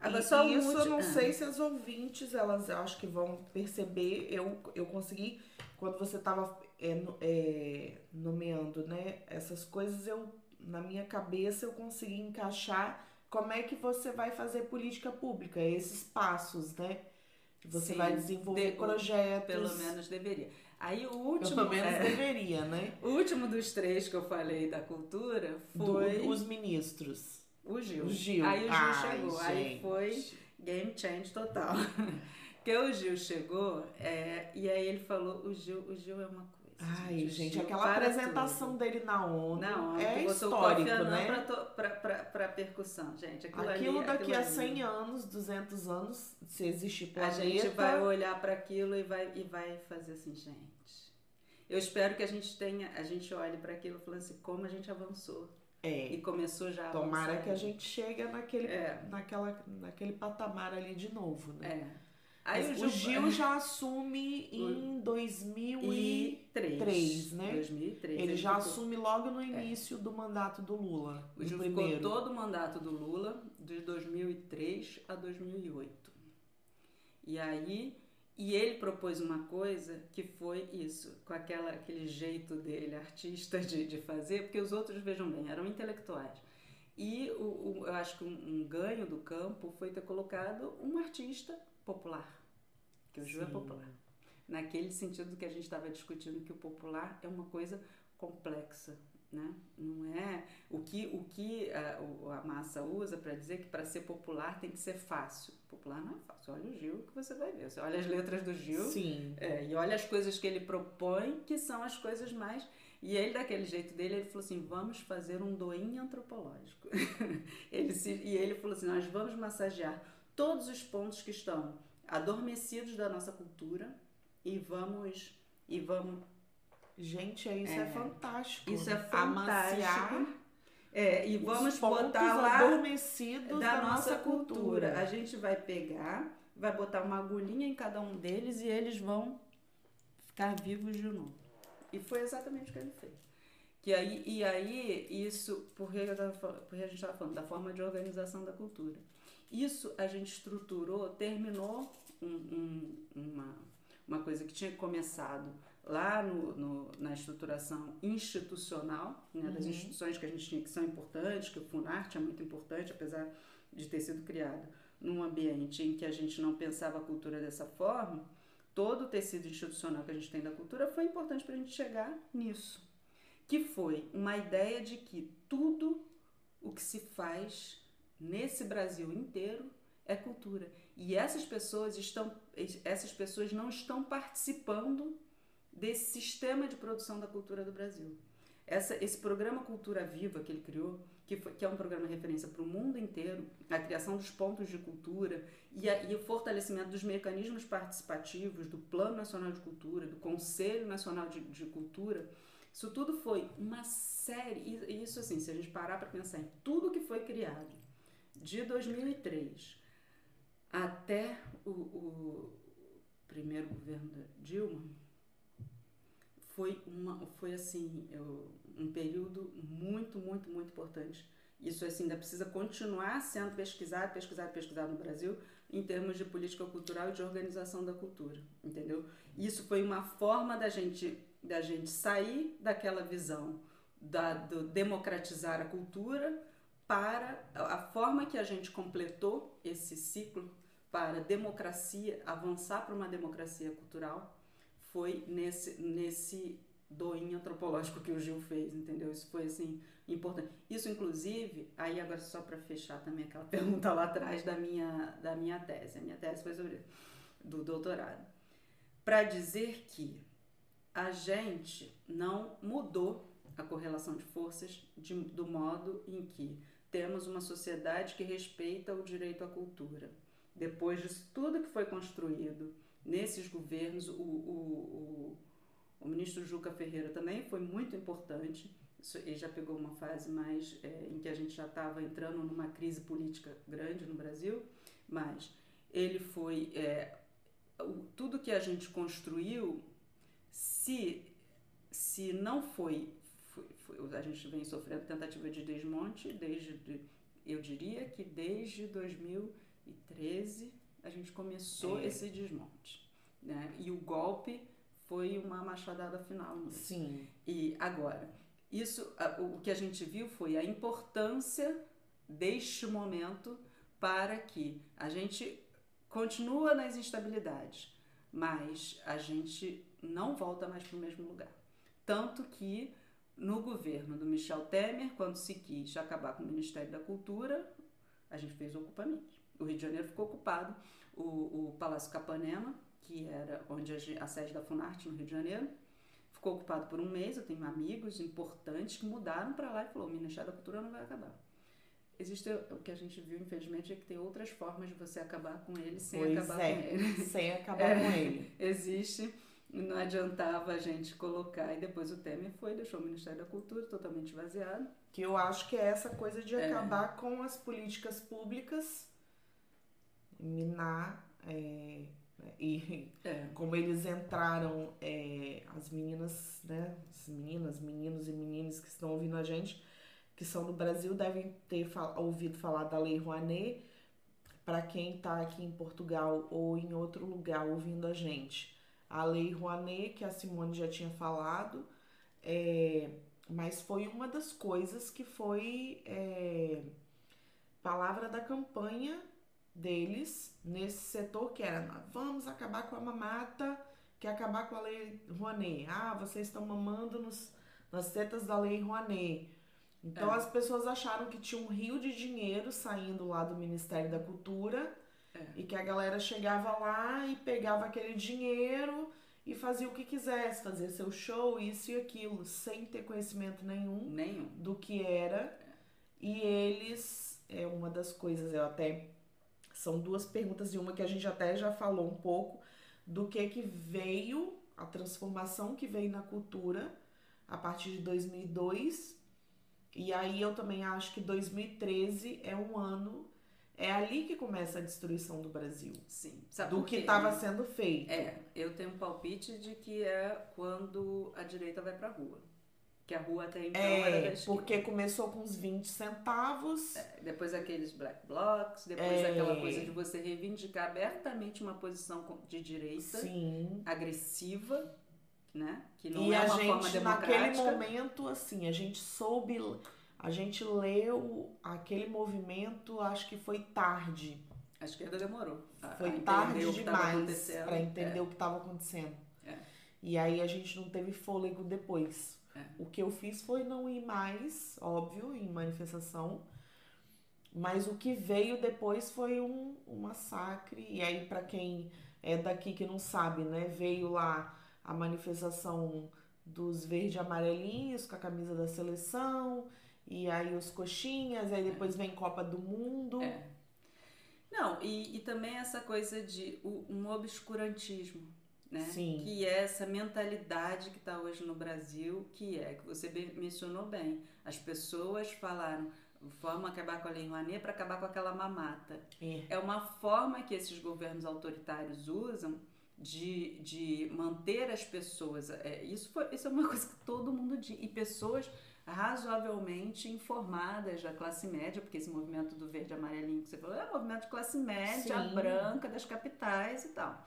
Agora, e, só isso eu não ah. sei se as ouvintes, elas acho que vão perceber. Eu, eu consegui, quando você estava é, é, nomeando né, essas coisas, eu na minha cabeça eu consegui encaixar como é que você vai fazer política pública, esses passos, né? Você Sim, vai desenvolver de, projetos. Pelo menos deveria. Aí o último. Pelo menos é, deveria, né? O último dos três que eu falei da cultura foi. Do, os ministros. O Gil. O Gil. Aí o Gil Ai, chegou. Gente. Aí foi game change total. Porque o Gil chegou é, e aí ele falou: o Gil, o Gil é uma Ai, gente, aquela apresentação tudo. dele na ONU não, é histórico, né? Pra, pra, pra, pra, percussão, gente. Aquilo, aquilo ali, daqui aquilo a 100 ali. anos, 200 anos, se existir planeta... A gente vai olhar para aquilo e vai, e vai fazer assim, gente... Eu espero que a gente tenha, a gente olhe para aquilo falando assim, como a gente avançou. É. E começou já a Tomara avançar. que a gente chegue naquele, é. naquela, naquele patamar ali de novo, né? É. Aí o, Gil já assume em 2003, né? 2003. Ele, ele já ficou... assume logo no é. início é. do mandato do Lula. O Gil primeiro. ficou todo o mandato do Lula de 2003 a 2008. E aí, e ele propôs uma coisa que foi isso, com aquela, aquele jeito dele, artista, de, de fazer, porque os outros, vejam bem, eram intelectuais. E o, o eu acho que um, um ganho do campo foi ter colocado um artista popular, que o Ju é popular. Naquele sentido que a gente estava discutindo que o popular é uma coisa complexa, né? Não é o que o que a, a massa usa para dizer que para ser popular tem que ser fácil. Popular não é fácil. Olha o Gil que você vai ver. Você olha as letras do Gil, Sim. É, e olha as coisas que ele propõe, que são as coisas mais e ele, daquele jeito dele, ele falou assim: vamos fazer um doinho antropológico. ele se, e ele falou assim: nós vamos massagear todos os pontos que estão adormecidos da nossa cultura e vamos e vamos gente isso é, é fantástico isso é fantástico é, e vamos botar lá adormecidos da, da nossa, nossa cultura. cultura. A gente vai pegar, vai botar uma agulhinha em cada um deles e eles vão ficar vivos de novo. E foi exatamente o que ele fez. Que aí, e aí, isso, porque, porque a gente estava falando da forma de organização da cultura. Isso a gente estruturou, terminou um, um, uma, uma coisa que tinha começado lá no, no, na estruturação institucional, né, das uhum. instituições que a gente tinha que são importantes, que o Funarte é muito importante, apesar de ter sido criado num ambiente em que a gente não pensava a cultura dessa forma, todo o tecido institucional que a gente tem da cultura foi importante para a gente chegar nisso que foi uma ideia de que tudo o que se faz nesse Brasil inteiro é cultura. E essas pessoas estão essas pessoas não estão participando desse sistema de produção da cultura do Brasil. Essa, esse programa Cultura Viva que ele criou, que, foi, que é um programa de referência para o mundo inteiro, a criação dos pontos de cultura e, a, e, o fortalecimento dos mecanismos participativos do Plano Nacional de Cultura, do Conselho Nacional de, de Cultura, isso tudo foi uma série, e isso assim, se a gente parar para pensar em tudo que foi criado de 2003 até o, o primeiro governo da Dilma, foi, uma, foi assim, eu, um período muito, muito, muito importante. Isso assim, ainda precisa continuar sendo pesquisado, pesquisado, pesquisado no Brasil, em termos de política cultural e de organização da cultura, entendeu? Isso foi uma forma da gente, da gente sair daquela visão da, do democratizar a cultura para a forma que a gente completou esse ciclo para democracia, avançar para uma democracia cultural, foi nesse, nesse doinho antropológico que o Gil fez, entendeu? Isso foi assim importante. Isso inclusive, aí agora só para fechar também aquela pergunta lá atrás da minha da minha tese. A minha tese foi sobre do doutorado. Para dizer que a gente não mudou a correlação de forças de, do modo em que temos uma sociedade que respeita o direito à cultura. Depois de tudo que foi construído nesses governos, o, o, o o ministro Juca Ferreira também foi muito importante. Ele já pegou uma fase mais é, em que a gente já estava entrando numa crise política grande no Brasil, mas ele foi é, tudo que a gente construiu, se se não foi, a gente vem sofrendo tentativa de desmonte desde eu diria que desde 2013 a gente começou é. esse desmonte, né? E o golpe foi uma machadada final. Sim. E agora, isso, o que a gente viu foi a importância deste momento para que a gente continua nas instabilidades, mas a gente não volta mais para o mesmo lugar. Tanto que no governo do Michel Temer, quando se quis acabar com o Ministério da Cultura, a gente fez o ocupamento. O Rio de Janeiro ficou ocupado, o, o Palácio Capanema que era onde a, a sede da Funarte, no Rio de Janeiro. Ficou ocupado por um mês. Eu tenho amigos importantes que mudaram para lá e falou: o Ministério da Cultura não vai acabar. Existe o que a gente viu, infelizmente, é que tem outras formas de você acabar com ele sem pois acabar é, com ele. Sem acabar é, com ele. Existe. Não adiantava a gente colocar. E depois o Temer foi, deixou o Ministério da Cultura totalmente vaziado. Que eu acho que é essa coisa de é. acabar com as políticas públicas, minar é? E é. como eles entraram, é, as meninas, né? As meninas, meninos e meninas que estão ouvindo a gente, que são do Brasil, devem ter fal ouvido falar da Lei Rouanet. Para quem está aqui em Portugal ou em outro lugar ouvindo a gente, a Lei Rouanet, que a Simone já tinha falado, é, mas foi uma das coisas que foi é, palavra da campanha deles nesse setor que era vamos acabar com a mamata, que acabar com a lei Rouanet. Ah, vocês estão mamando nos, nas tetas da lei Rouanet. Então é. as pessoas acharam que tinha um rio de dinheiro saindo lá do Ministério da Cultura é. e que a galera chegava lá e pegava aquele dinheiro e fazia o que quisesse, fazia seu show, isso e aquilo, sem ter conhecimento nenhum, nenhum. do que era. É. E eles, é uma das coisas, eu até são duas perguntas e uma que a gente até já falou um pouco do que que veio, a transformação que veio na cultura a partir de 2002. E aí eu também acho que 2013 é um ano é ali que começa a destruição do Brasil. Sim. Sabe do que estava sendo feito. É, eu tenho um palpite de que é quando a direita vai pra rua. Que a rua até então é, era da porque começou com uns 20 centavos. É, depois aqueles black blocs, depois é. aquela coisa de você reivindicar abertamente uma posição de direita Sim. agressiva, né? Que não e é a uma gente, forma democrática. naquele momento, assim, a gente soube, a gente leu aquele movimento, acho que foi tarde. A esquerda demorou. Foi tarde demais para entender é. o que estava acontecendo. É. E aí a gente não teve fôlego depois. É. O que eu fiz foi não ir mais, óbvio, em manifestação. Mas o que veio depois foi um, um massacre. E aí, para quem é daqui que não sabe, né? Veio lá a manifestação dos verde amarelinhos com a camisa da seleção, e aí os coxinhas, aí depois vem Copa do Mundo. É. Não, e, e também essa coisa de um obscurantismo, né? Sim. Que é essa mentalidade que está hoje no Brasil, que é, que você mencionou bem, as pessoas falaram, vamos acabar com a Lei Rouanet para acabar com aquela mamata. É. é uma forma que esses governos autoritários usam de, de manter as pessoas. É, isso, foi, isso é uma coisa que todo mundo diz. E pessoas razoavelmente informadas da classe média, porque esse movimento do verde amarelinho que você falou é um movimento de classe média, Sim. branca, das capitais e tal.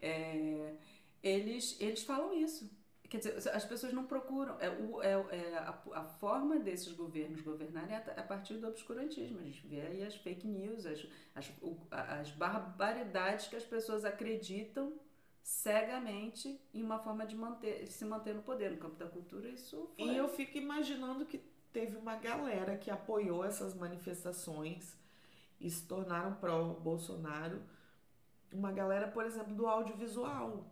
É, eles, eles falam isso. Quer dizer, as pessoas não procuram. É, o, é, é a, a, forma desses governos governarem é a partir do obscurantismo. A gente vê aí as fake news, as, as, as barbaridades que as pessoas acreditam cegamente em uma forma de manter, se manter no poder. No campo da cultura, isso foi. E eu fico imaginando que teve uma galera que apoiou essas manifestações e se tornaram pró-Bolsonaro. Uma galera, por exemplo, do audiovisual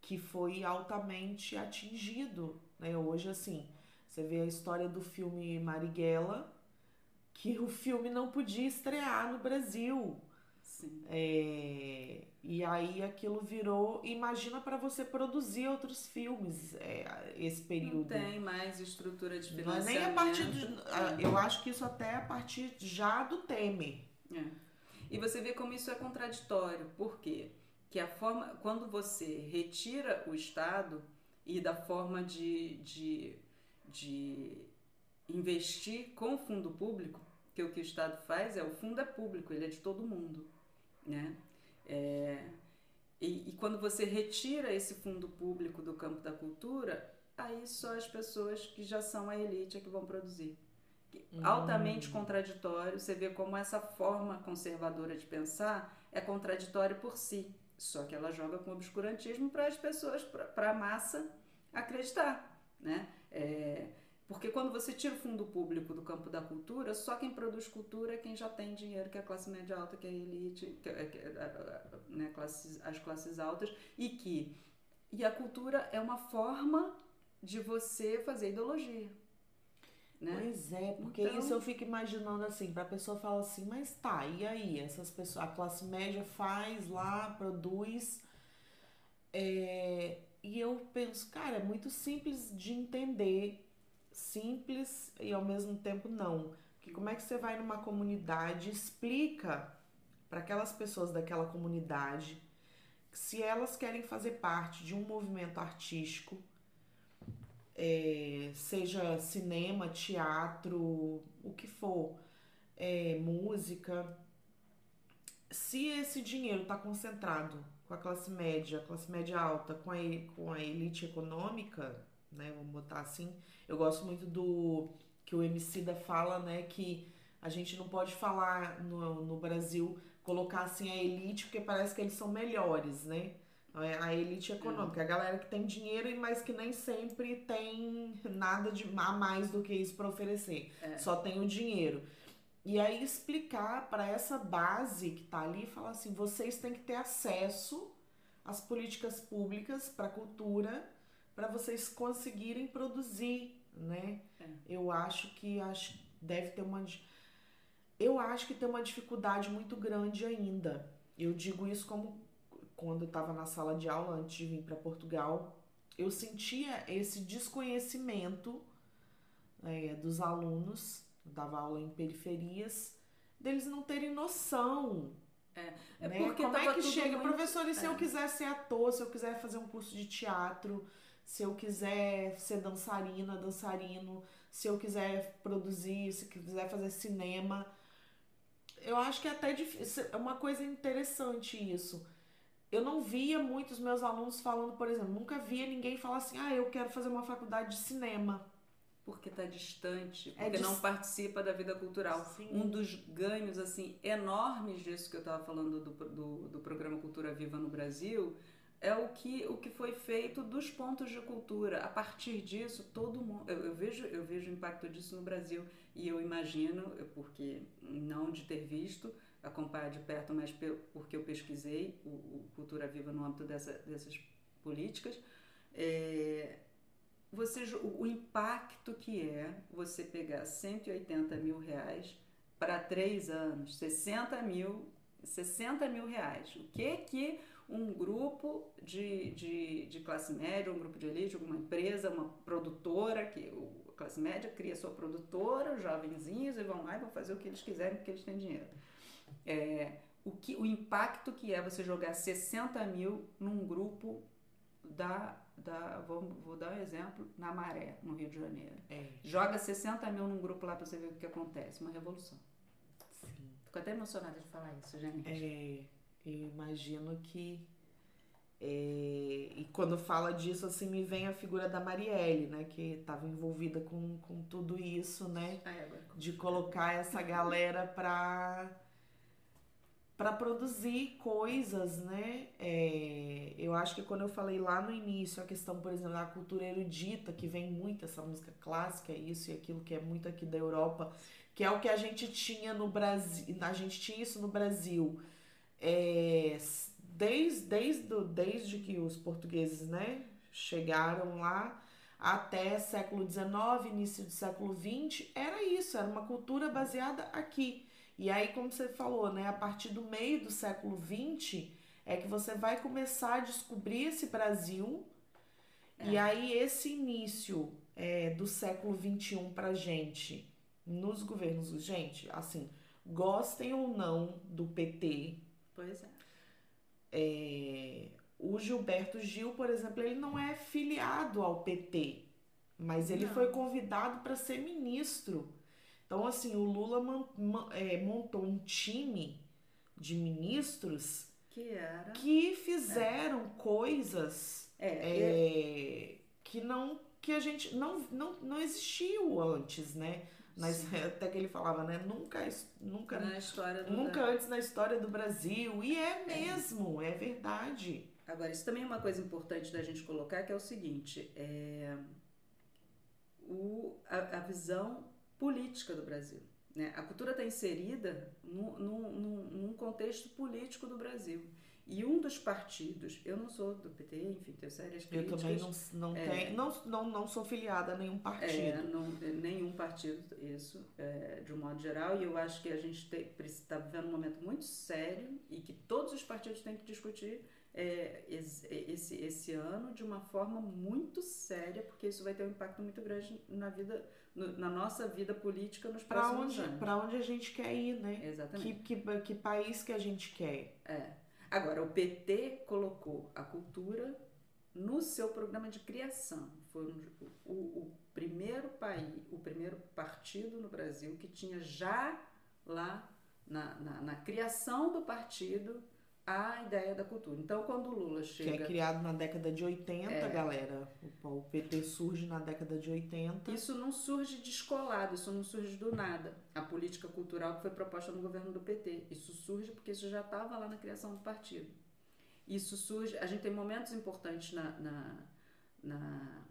que foi altamente atingido, né? Hoje assim, você vê a história do filme Marighella, que o filme não podia estrear no Brasil. Sim. É, e aí aquilo virou. Imagina para você produzir outros filmes é, esse período. Não tem mais estrutura de financiamento. Não é nem a partir de, Eu acho que isso até é a partir já do Temer. É. E você vê como isso é contraditório. Por quê? que a forma quando você retira o Estado e da forma de, de, de investir com o fundo público, que o que o Estado faz é o fundo é público, ele é de todo mundo, né? É, e, e quando você retira esse fundo público do campo da cultura, aí só as pessoas que já são a elite é que vão produzir. Hum. Altamente contraditório, você vê como essa forma conservadora de pensar é contraditório por si. Só que ela joga com obscurantismo para as pessoas, para a massa acreditar, né? É, porque quando você tira o fundo público do campo da cultura, só quem produz cultura é quem já tem dinheiro, que é a classe média alta, que é a elite, que é, que é, né, classes, as classes altas, e que e a cultura é uma forma de você fazer ideologia. Né? Pois é, porque então... isso eu fico imaginando assim, para a pessoa falar assim, mas tá, e aí? Essas pessoas, a classe média faz lá, produz. É, e eu penso, cara, é muito simples de entender, simples e ao mesmo tempo não. Porque como é que você vai numa comunidade explica para aquelas pessoas daquela comunidade se elas querem fazer parte de um movimento artístico é, seja cinema, teatro, o que for, é, música, se esse dinheiro está concentrado com a classe média, classe média alta, com a, com a elite econômica, né, vamos botar assim, eu gosto muito do que o MC da fala, né, que a gente não pode falar no, no Brasil, colocar assim a elite, porque parece que eles são melhores, né? É a elite econômica, a galera que tem dinheiro, mas que nem sempre tem nada de a mais do que isso para oferecer. É. Só tem o dinheiro. E aí explicar para essa base que está ali, falar assim, vocês têm que ter acesso às políticas públicas para a cultura, para vocês conseguirem produzir, né? É. Eu acho que acho, deve ter uma eu acho que tem uma dificuldade muito grande ainda. Eu digo isso como quando eu estava na sala de aula antes de vir para Portugal, eu sentia esse desconhecimento é, dos alunos, dava aula em periferias, deles não terem noção. É, é né? porque como é que chega, muito... professor, e se é. eu quiser ser ator, se eu quiser fazer um curso de teatro, se eu quiser ser dançarina, dançarino, se eu quiser produzir, se quiser fazer cinema, eu acho que é até difícil, é uma coisa interessante isso eu não via muitos meus alunos falando, por exemplo, nunca via ninguém falar assim, ah, eu quero fazer uma faculdade de cinema. Porque está distante, é porque é não participa da vida cultural. Sim. Um dos ganhos assim enormes disso que eu estava falando do, do, do programa Cultura Viva no Brasil é o que, o que foi feito dos pontos de cultura. A partir disso, todo mundo. Eu, eu, vejo, eu vejo o impacto disso no Brasil e eu imagino, porque não de ter visto, acompanhar de perto, mas porque eu pesquisei o, o Cultura Viva no âmbito dessa, dessas políticas, é, você, o, o impacto que é você pegar 180 mil reais para três anos, 60 mil, 60 mil reais. O que que um grupo de, de, de classe média, um grupo de elite, uma empresa, uma produtora, que a classe média cria sua produtora, os jovenzinhos, e vão lá e vão fazer o que eles quiserem porque eles têm dinheiro. É, o, que, o impacto que é você jogar 60 mil num grupo da. da vou, vou dar um exemplo, na Maré, no Rio de Janeiro. É. Joga 60 mil num grupo lá para você ver o que acontece. Uma revolução. Sim. Fico até emocionada de falar isso, gente. É. Eu imagino que. É, e quando fala disso, assim, me vem a figura da Marielle, né? Que estava envolvida com, com tudo isso, né? De colocar essa galera para para produzir coisas, né? É, eu acho que quando eu falei lá no início a questão, por exemplo, da cultura erudita, que vem muito essa música clássica, isso e aquilo que é muito aqui da Europa, que é o que a gente tinha no Brasil, a gente tinha isso no Brasil é, desde, desde, desde que os portugueses né, chegaram lá até século XIX, início do século XX, era isso, era uma cultura baseada aqui. E aí, como você falou, né, a partir do meio do século XX é que você vai começar a descobrir esse Brasil. É. E aí, esse início é, do século XXI pra gente, nos governos, gente, assim, gostem ou não do PT, Pois é. é. O Gilberto Gil, por exemplo, ele não é filiado ao PT, mas ele não. foi convidado para ser ministro. Então, assim, o Lula man, man, é, montou um time de ministros que, era... que fizeram é. coisas é, é, que não que a gente não, não, não existiu antes, né? Nas, até que ele falava, né? Nunca, nunca, na história nunca antes na história do Brasil. E é, é mesmo, é. é verdade. Agora, isso também é uma coisa importante da gente colocar, que é o seguinte: é o, a, a visão política do Brasil. Né? A cultura está inserida num, num, num contexto político do Brasil. E um dos partidos, eu não sou do PT, enfim, tenho sérias críticas. Eu também não, não, é, tenho, não, não, não sou filiada a nenhum partido. É, não, nenhum partido, isso, é, de um modo geral. E eu acho que a gente está vivendo um momento muito sério e que todos os partidos têm que discutir é, esse, esse ano de uma forma muito séria, porque isso vai ter um impacto muito grande na vida, no, na nossa vida política nos pra próximos onde, anos. Para onde a gente quer ir, né? Exatamente. Que, que, que país que a gente quer. É. Agora, o PT colocou a cultura no seu programa de criação. Foi um, o, o, primeiro país, o primeiro partido no Brasil que tinha já lá na, na, na criação do partido a ideia da cultura. Então, quando o Lula chega. Que é criado na década de 80, é, galera. O, PT surge na década de 80. Isso não surge descolado, isso não surge do nada. A política cultural que foi proposta no governo do PT. Isso surge porque isso já estava lá na criação do partido. Isso surge. A gente tem momentos importantes na, na, na,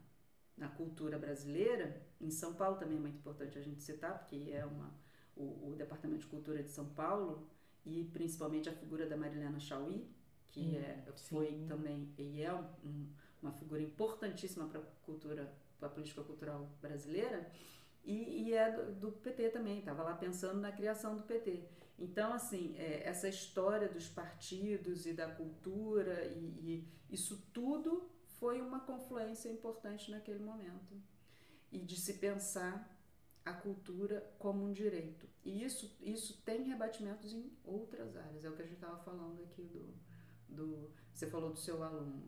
na cultura brasileira. Em São Paulo também é muito importante a gente citar, porque é uma, o, o Departamento de Cultura de São Paulo e principalmente a figura da Marilena Chauí, que hum, é, foi sim. também e é um, uma figura importantíssima para a cultura, para a política cultural brasileira, e, e é do, do, PT também, estava lá pensando na criação do PT. Então, assim, é, essa história dos partidos e da cultura, e, e isso tudo foi uma confluência importante naquele momento. E de se pensar a cultura como um direito. E isso, isso tem rebatimentos em outras áreas. É o que a gente estava falando aqui do, do. Você falou do seu aluno.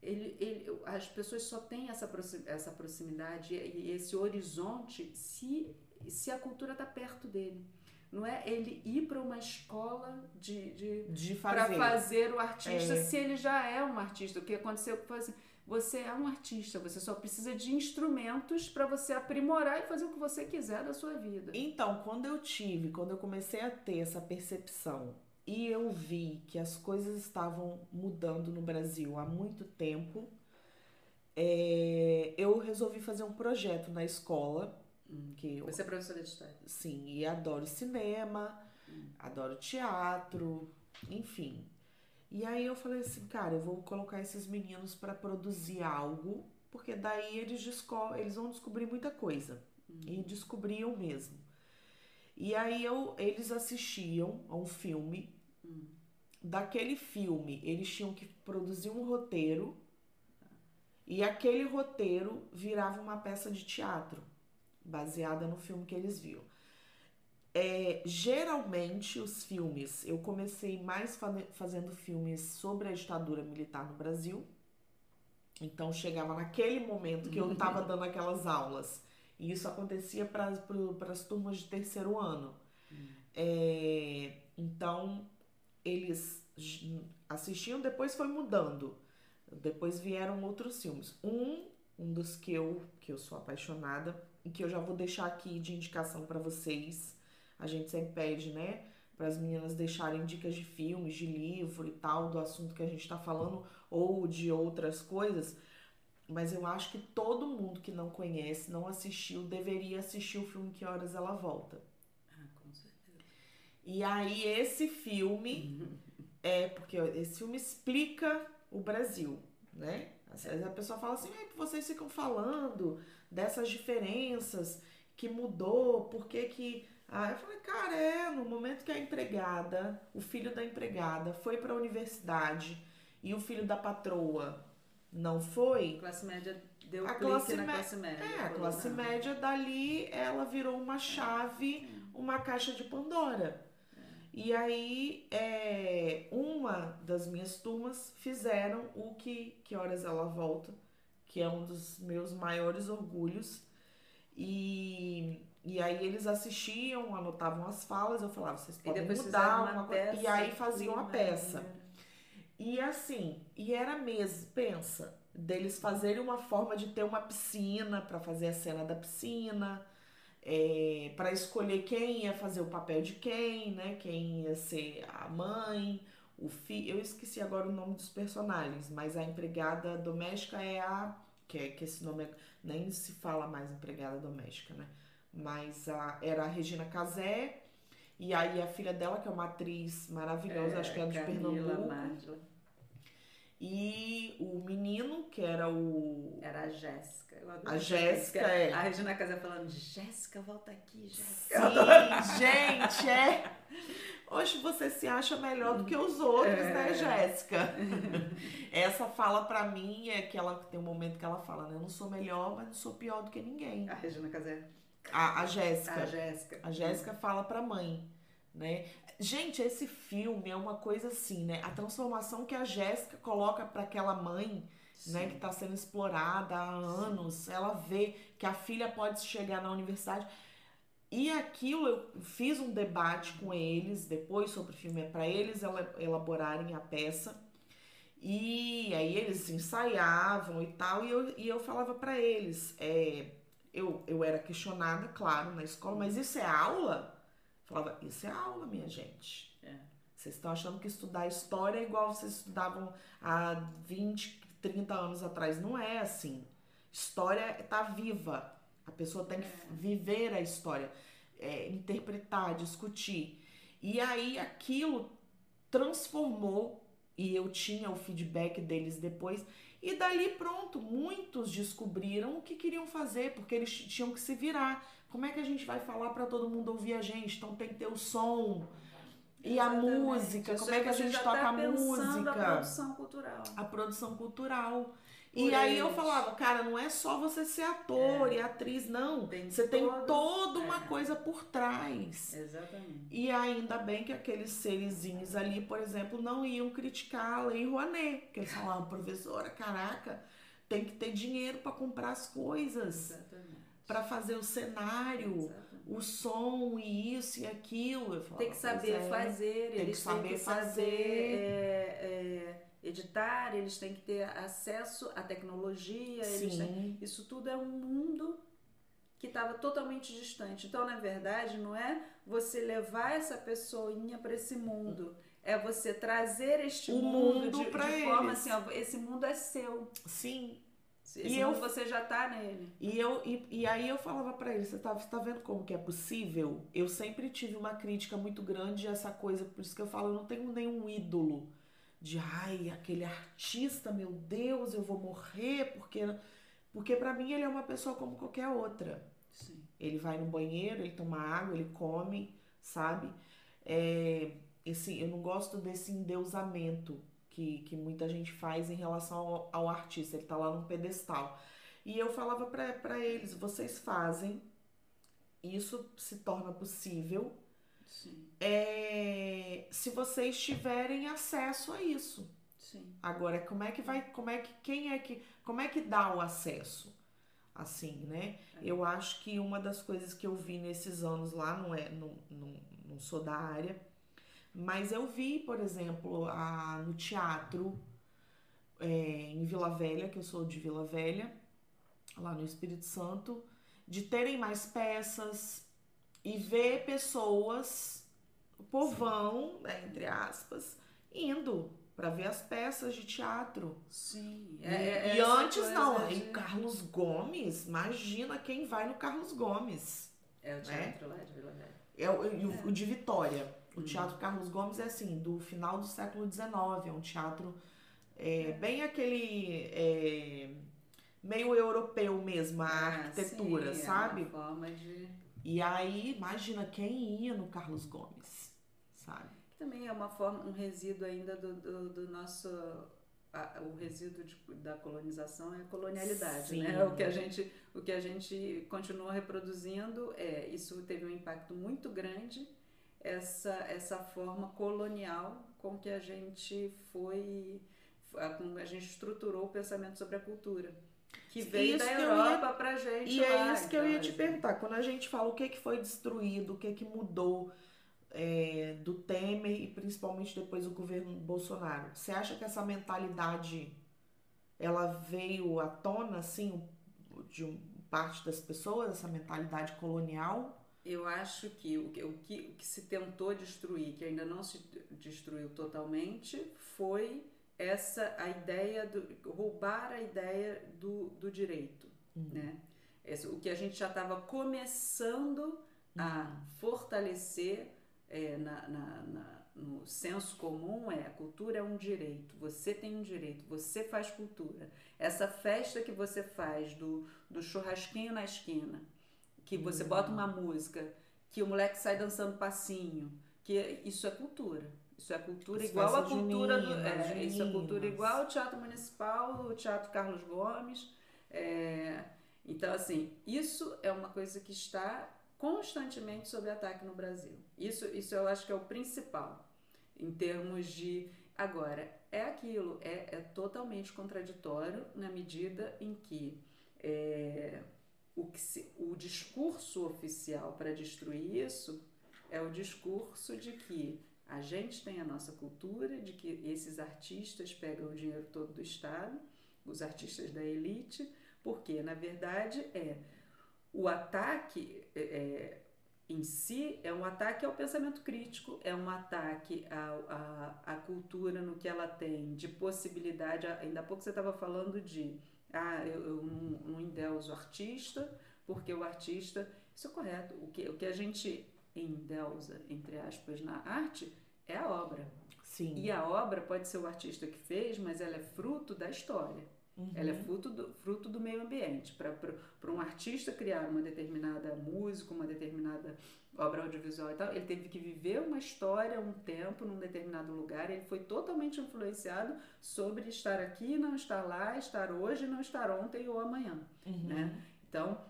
Ele, ele, as pessoas só têm essa, essa proximidade e esse horizonte se, se a cultura está perto dele. Não é ele ir para uma escola de, de, de fazer. para fazer o artista é. se ele já é um artista. O que aconteceu foi assim, você é um artista, você só precisa de instrumentos para você aprimorar e fazer o que você quiser da sua vida. Então, quando eu tive, quando eu comecei a ter essa percepção e eu vi que as coisas estavam mudando no Brasil há muito tempo, é, eu resolvi fazer um projeto na escola. Hum. Que eu, Você é professora de história? Sim, e adoro cinema, hum. adoro teatro, enfim. E aí eu falei assim, cara, eu vou colocar esses meninos para produzir algo, porque daí eles, eles vão descobrir muita coisa. Hum. E descobriam mesmo. E aí eu, eles assistiam a um filme Daquele filme, eles tinham que produzir um roteiro e aquele roteiro virava uma peça de teatro baseada no filme que eles viam. É, geralmente os filmes, eu comecei mais fazendo filmes sobre a ditadura militar no Brasil. Então chegava naquele momento que eu estava dando aquelas aulas. E isso acontecia para as turmas de terceiro ano. Hum. É, então eles assistiam, depois foi mudando. Depois vieram outros filmes. Um, um dos que eu, que eu sou apaixonada e que eu já vou deixar aqui de indicação para vocês. A gente sempre pede, né, para as meninas deixarem dicas de filmes, de livro e tal, do assunto que a gente está falando ou de outras coisas. Mas eu acho que todo mundo que não conhece, não assistiu, deveria assistir o filme Que Horas Ela Volta. E aí esse filme é porque esse filme explica o Brasil, né? Às vezes a pessoa fala assim, vocês ficam falando dessas diferenças que mudou, por que que ah, eu falei, cara, é, no momento que a empregada, o filho da empregada foi para a universidade e o filho da patroa não foi. A classe média deu a classe na classe média. É, a classe média dali, ela virou uma chave, uma caixa de Pandora. E aí, é, uma das minhas turmas fizeram o que, que horas ela volta, que é um dos meus maiores orgulhos. E, e aí eles assistiam, anotavam as falas, eu falava, vocês podem mudar uma, uma peça, E aí faziam a peça. E assim, e era mesmo, pensa, deles fazerem uma forma de ter uma piscina para fazer a cena da piscina é, para escolher quem ia fazer o papel de quem, né? Quem ia ser a mãe, o filho. Eu esqueci agora o nome dos personagens, mas a empregada doméstica é a. Que, é, que esse nome é, nem se fala mais empregada doméstica, né? Mas a, era a Regina Casé, e aí a filha dela, que é uma atriz maravilhosa, é, acho que é de Pernambuco. Márgila. E o menino, que era o. Era a Jéssica. A Jéssica, é. A Regina Casé falando: Jéssica, volta aqui, Jéssica. Sim, gente, é. Hoje você se acha melhor do que os outros, né, é. né, Jéssica? Essa fala pra mim é que ela tem um momento que ela fala, né? Eu não sou melhor, mas não sou pior do que ninguém. A Regina Casé. A, a Jéssica. A Jéssica. A Jéssica fala pra mãe, né? Gente, esse filme é uma coisa assim, né? A transformação que a Jéssica coloca para aquela mãe, Sim. né, que está sendo explorada há anos, Sim. ela vê que a filha pode chegar na universidade. E aquilo eu fiz um debate com eles depois sobre o filme para eles elaborarem a peça. E aí eles ensaiavam e tal, e eu, e eu falava para eles, é, eu, eu era questionada, claro, na escola, mas isso é aula? Falava, isso é aula, minha gente. É. Vocês estão achando que estudar história é igual vocês estudavam há 20, 30 anos atrás. Não é assim. História está viva. A pessoa tem que é. viver a história, é, interpretar, discutir. E aí aquilo transformou, e eu tinha o feedback deles depois. E dali pronto, muitos descobriram o que queriam fazer, porque eles tinham que se virar. Como é que a gente vai falar para todo mundo ouvir a gente? Então tem que ter o som. E Exatamente. a música, como é que a gente toca tá a música? A produção cultural. A produção cultural. E aí eu falava, cara, não é só você ser ator é. e atriz, não. Tem você tem toda uma é. coisa por trás. Exatamente. E ainda bem que aqueles serizinhos ali, por exemplo, não iam criticar a Lei Rouanet. Porque eles falavam, professora, caraca, tem que ter dinheiro para comprar as coisas. Exatamente para fazer o cenário, Exatamente. o som e isso e aquilo. Falava, tem que saber é, fazer, tem eles que saber têm que fazer. Saber, é, é, editar, eles têm que ter acesso à tecnologia. Têm, isso tudo é um mundo que estava totalmente distante. Então, na verdade, não é você levar essa pessoinha para esse mundo é você trazer este o mundo, mundo de, pra de eles. forma assim, ó, esse mundo é seu. Sim. Esse E eu- você já tá nele. E, eu, e, e aí eu falava pra ele, você tá, você tá vendo como que é possível? Eu sempre tive uma crítica muito grande a essa coisa, por isso que eu falo, eu não tenho nenhum ídolo de, ai, aquele artista, meu Deus, eu vou morrer, porque... Porque pra mim ele é uma pessoa como qualquer outra. Sim. Ele vai no banheiro, ele toma água, ele come, sabe? É, esse, eu não gosto desse endeusamento que, que muita gente faz em relação ao, ao artista. Ele tá lá num pedestal. E eu falava pra eles: vocês fazem, isso se torna possível Sim. é, se vocês tiverem acesso a isso. Sim. Agora, como é que vai, como é que, quem é que, como é que dá o acesso? Assim, né? Eu acho que uma das coisas que eu vi nesses anos lá, não é, não, não, não sou da área, mas eu vi, por exemplo, a, no teatro é, em Vila Velha, que eu sou de Vila Velha, lá no Espírito Santo, de terem mais peças e ver pessoas, o povão, né, entre aspas, indo para ver as peças de teatro. Sim. E- É- é e essa antes não, aí Carlos Gomes, imagina quem vai no Carlos Gomes. É o teatro lá de Vila Velha. É o, e o- o de Vitória. O Uhum. Teatro Carlos Gomes é assim, do final do século XIX. É um teatro é, bem aquele. é, meio europeu mesmo, a Ah, arquitetura, sim, sabe? É uma forma de. E aí, imagina quem ia no Carlos Gomes, sabe? Que também é uma forma, um resíduo ainda do, do, do nosso. a- o resíduo de- da colonização é a colonialidade, Sim. né? O que, a gente, o que a gente continua reproduzindo é. Isso teve um impacto muito grande, essa, essa forma colonial com que a gente foi. com que a gente estruturou o pensamento sobre a cultura. Que veio Isso da que eu Europa pra gente. E lá, é isso que eu então, ia te assim, perguntar. Quando a gente fala o que, que foi destruído, o que, que mudou é, do Temer e principalmente depois do governo Bolsonaro, você acha que essa mentalidade ela veio à tona, assim, de parte das pessoas, essa mentalidade colonial? Eu acho que o, que o que o que se tentou destruir, que ainda não se destruiu totalmente, foi essa a ideia do roubar a ideia do, do direito, né? Esse- o que a gente já estava começando a fortalecer é, na, na- na- no senso comum é a cultura é um direito, você tem um direito, você faz cultura. Essa festa que você faz do, do churrasquinho na esquina, que você bota uma música, que o moleque sai dançando passinho, que isso é cultura. Isso é cultura As igual a festas cultura do, juninas, é, isso é cultura igual ao Teatro Municipal, o Teatro Carlos Gomes. é, então, assim, isso é uma coisa que está constantemente sob ataque no Brasil. Isso, isso eu acho que é o principal em termos de. Agora, é aquilo, é, é totalmente contraditório na medida em que é, o, que se- o discurso oficial para destruir isso é o discurso de que a gente tem a nossa cultura, de que esses artistas pegam o dinheiro todo do Estado, os artistas da elite, porque na verdade é o ataque é, é, em si é um ataque ao pensamento crítico, é um ataque à, à cultura no que ela tem de possibilidade. Ainda há pouco você estava falando de ah, eu, eu não, não endeuso o artista, porque o artista. Isso é correto. O que, o que a gente endeusa, entre aspas, na arte é a obra. Sim. E a obra pode ser o artista que fez, mas ela é fruto da história. Uhum. Ela é fruto do, fruto do meio ambiente. Para um artista criar uma determinada música, uma determinada obra audiovisual e tal, ele teve que viver uma história, um tempo, num determinado lugar. Ele foi totalmente influenciado sobre estar aqui, não estar lá, estar hoje, não estar ontem ou amanhã. Uhum. Né? Então,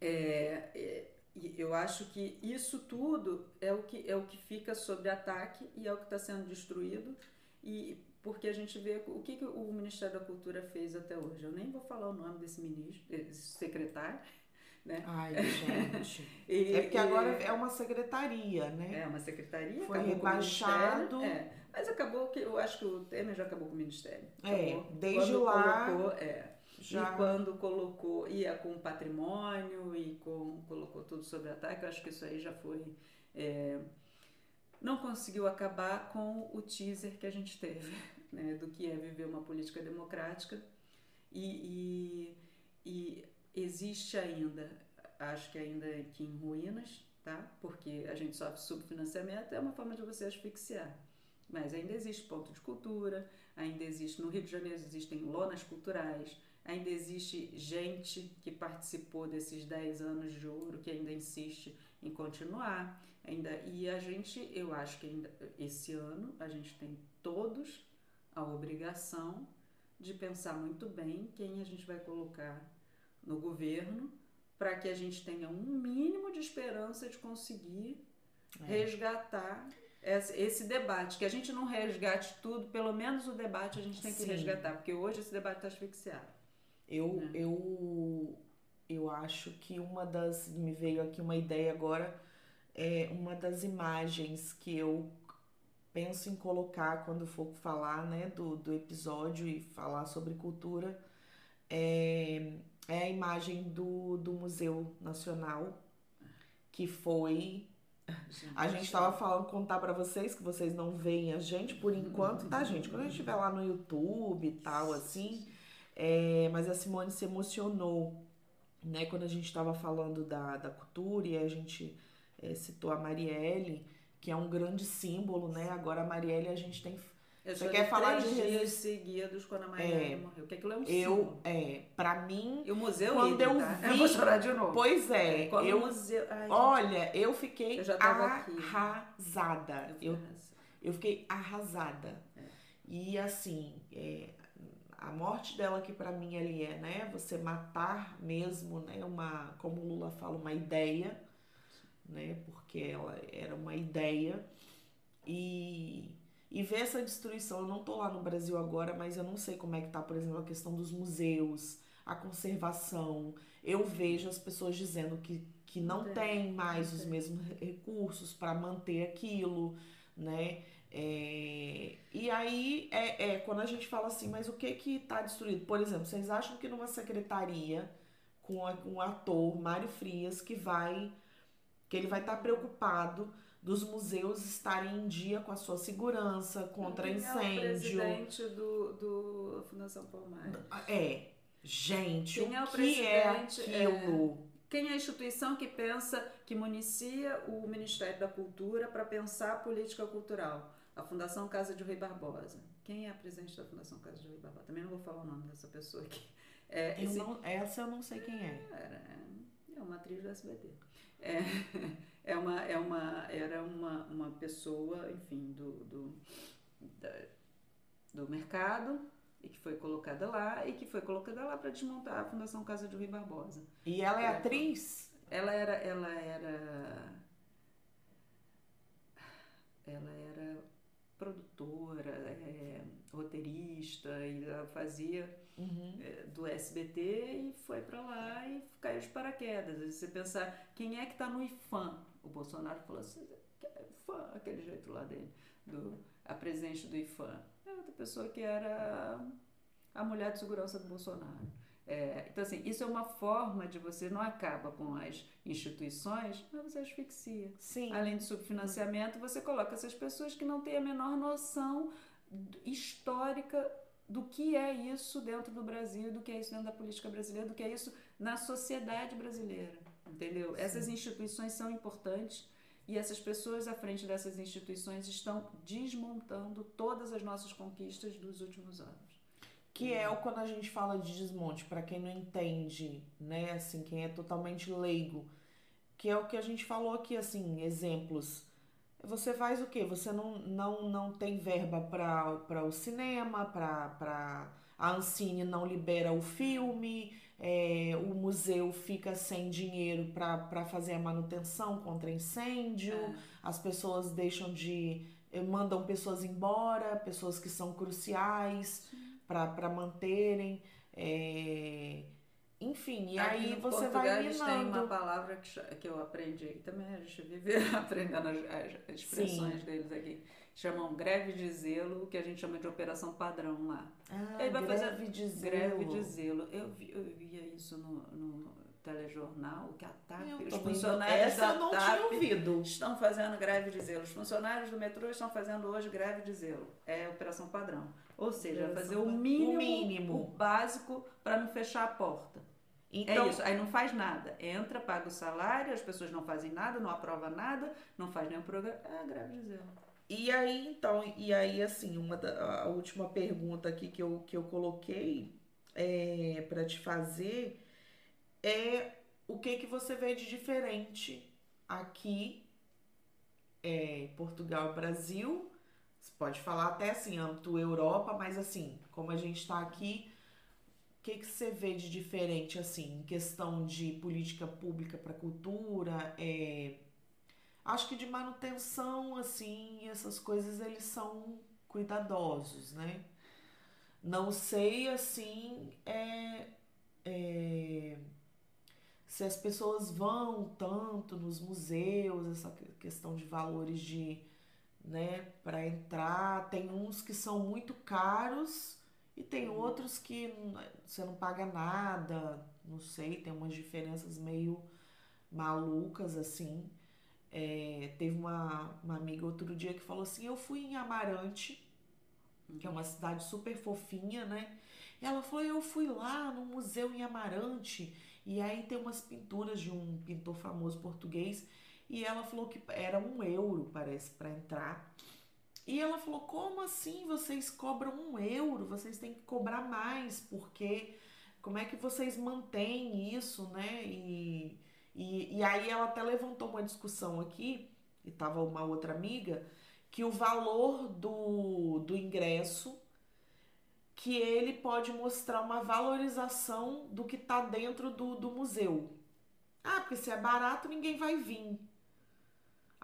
é, é, e eu acho que isso tudo é o que, é o que fica sob ataque e é o que está sendo destruído. E porque a gente vê o que, que o Ministério da Cultura fez até hoje. Eu nem vou falar o nome desse ministro, desse secretário, né? Ai, gente. E- é porque e- agora é uma secretaria, né? é uma secretaria, Foi rebaixado. é. mas acabou que eu acho que o Temer já acabou com o ministério. É, Acabou. desde Quando lá, colocou, é, Já. E quando colocou, ia com patrimônio e com, colocou tudo sobre ataque, eu acho que isso aí já foi. é, não conseguiu acabar com o teaser que a gente teve, né, do que é viver uma política democrática. E, e, e existe ainda, acho que ainda aqui em ruínas, tá? porque a gente sofre subfinanciamento, é uma forma de você asfixiar. Mas ainda existe ponto de cultura, ainda existe, no Rio de Janeiro existem lonas culturais, ainda existe gente que participou desses 10 anos de ouro que ainda insiste em continuar. Ainda, e a gente, eu acho que ainda esse ano a gente tem todos a obrigação de pensar muito bem quem a gente vai colocar no governo para que a gente tenha um mínimo de esperança de conseguir é. resgatar esse, debate. Que a gente não resgate tudo, pelo menos o debate a gente tem que Sim. resgatar, porque hoje esse debate está asfixiado. Eu, né? eu, eu acho que uma das. Me veio aqui uma ideia agora, é uma das imagens que eu penso em colocar quando for falar né, do, do episódio e falar sobre cultura é, é a imagem do, do Museu Nacional, que foi. A gente estava falando, contar para vocês, que vocês não veem a gente por enquanto, tá, gente? Quando a gente estiver lá no YouTube e tal, assim. É, mas a Simone se emocionou, né? Quando a gente estava falando da, da cultura e a gente é, citou a Marielle que é um grande símbolo, né? Agora a Marielle a gente tem eu Você quer falar de dias seguidos quando a Marielle é, morreu. Porque aquilo é um eu, símbolo. É, pra mim. E o museu quando eu tá? vi. Eu vou chorar de novo. Pois é. Quando eu, o museu. Ai, olha, eu fiquei eu arrasada. Eu, eu, eu, fiquei arrasada. É. E assim, é, a morte dela que para mim ali é, né? Você matar mesmo, né? Uma, como o Lula fala, uma ideia né? Porque ela era uma ideia e e ver essa destruição, eu não tô lá no Brasil agora, mas eu não sei como é que tá, por exemplo, a questão dos museus, a conservação. Eu vejo as pessoas dizendo que, que não tem mais os mesmos recursos para manter aquilo, né? É, e aí é, é, quando a gente fala assim, mas o que que tá destruído? Por exemplo, vocês acham que numa secretaria com um ator, Mário Frias, que vai que ele vai estar preocupado dos museus estarem em dia com a sua segurança contra Quem incêndio. É o presidente do, do Fundação Palmares. É, gente, Quem o, é o que é aquilo? É... Quem é a instituição que pensa, que municia o Ministério da Cultura para pensar a política cultural? A Fundação Casa de Rui Barbosa. Quem é a presidente da Fundação Casa de Rui Barbosa? Também não vou falar o nome dessa pessoa aqui. É, eu esse... não, essa eu não sei quem é. É, é uma atriz do SBT é, é uma, é uma, era uma, uma pessoa, enfim, do, do, da, do mercado e que foi colocada lá e que foi colocada lá para desmontar a Fundação Casa de Rui Barbosa. E ela é, é atriz? Ela era, ela era, ela era produtora, é, roteirista e ela fazia uhum. é, do SBT e foi para lá e caiu de paraquedas. Você pensar quem é que está no IFAM? O Bolsonaro falou assim, IFAM, aquele jeito lá dele, do, a presidente do IFAM. É outra pessoa que era a mulher de segurança do Bolsonaro. É, então, assim, isso é uma forma de você não acaba com as instituições, mas você asfixia. Sim. Além do subfinanciamento, você coloca essas pessoas que não têm a menor noção histórica do que é isso dentro do Brasil, do que é isso dentro da política brasileira, do que é isso na sociedade brasileira, entendeu? Sim. Essas instituições são importantes e essas pessoas à frente dessas instituições estão desmontando todas as nossas conquistas dos últimos anos. Que é o quando a gente fala de desmonte, para quem não entende, né, assim, quem é totalmente leigo, que é o que a gente falou aqui, assim, exemplos você faz o quê? Você não, não, não tem verba para o cinema, para a Ancine não libera o filme, é, o museu fica sem dinheiro para fazer a manutenção contra incêndio, é. as pessoas deixam de. Eh, mandam pessoas embora, pessoas que são cruciais para manterem. É, enfim, e Aqui aí você vai minando. tem uma palavra que, que eu aprendi aqui também, a gente vive aprendendo as, as expressões Sim. deles aqui. Chamam greve de zelo, que a gente chama de operação padrão lá. Ah, Ele vai greve fazer de zelo. Greve de zelo. Eu, vi, eu via isso no, no telejornal que a TAP, Eu os funcionários Essa da eu não TAP tinha ouvido. estão fazendo greve de zelo. Os funcionários do metrô estão fazendo hoje greve de zelo. É operação padrão. Ou seja, fazer o mínimo, O mínimo. o básico para não fechar a porta. Então, é isso. Aí não faz nada. Entra, paga o salário, as pessoas não fazem nada, não aprova nada, não faz nenhum programa. É a greve de zelo. E aí, então, e aí, assim, uma da, a última pergunta aqui que eu, que eu coloquei é, para te fazer é o que que você vê de diferente aqui é, em Portugal Brasil? Você pode falar até assim, âmbito Europa, mas assim, como a gente está aqui, o que que você vê de diferente, assim, em questão de política pública para cultura, é, Acho que de manutenção, assim, essas coisas eles são cuidadosos, né? Não sei, assim, é, é, se as pessoas vão tanto nos museus, essa que- questão de valores de, né, para entrar. Tem uns que são muito caros e tem outros que você não paga nada, não sei, tem umas diferenças meio malucas, assim. É, teve uma, uma amiga outro dia que falou assim: Eu fui em Amarante, que é uma cidade super fofinha, né? Ela falou: Eu fui lá no museu em Amarante, e aí tem umas pinturas de um pintor famoso português, e ela falou que era um euro, parece, para entrar. E ela falou: Como assim vocês cobram um euro? Vocês têm que cobrar mais, porque como é que vocês mantêm isso, né? E. E, e aí ela até levantou uma discussão aqui, e tava uma outra amiga, que o valor do, do ingresso, que ele pode mostrar uma valorização do que tá dentro do, do museu. Ah, porque se é barato, ninguém vai vir.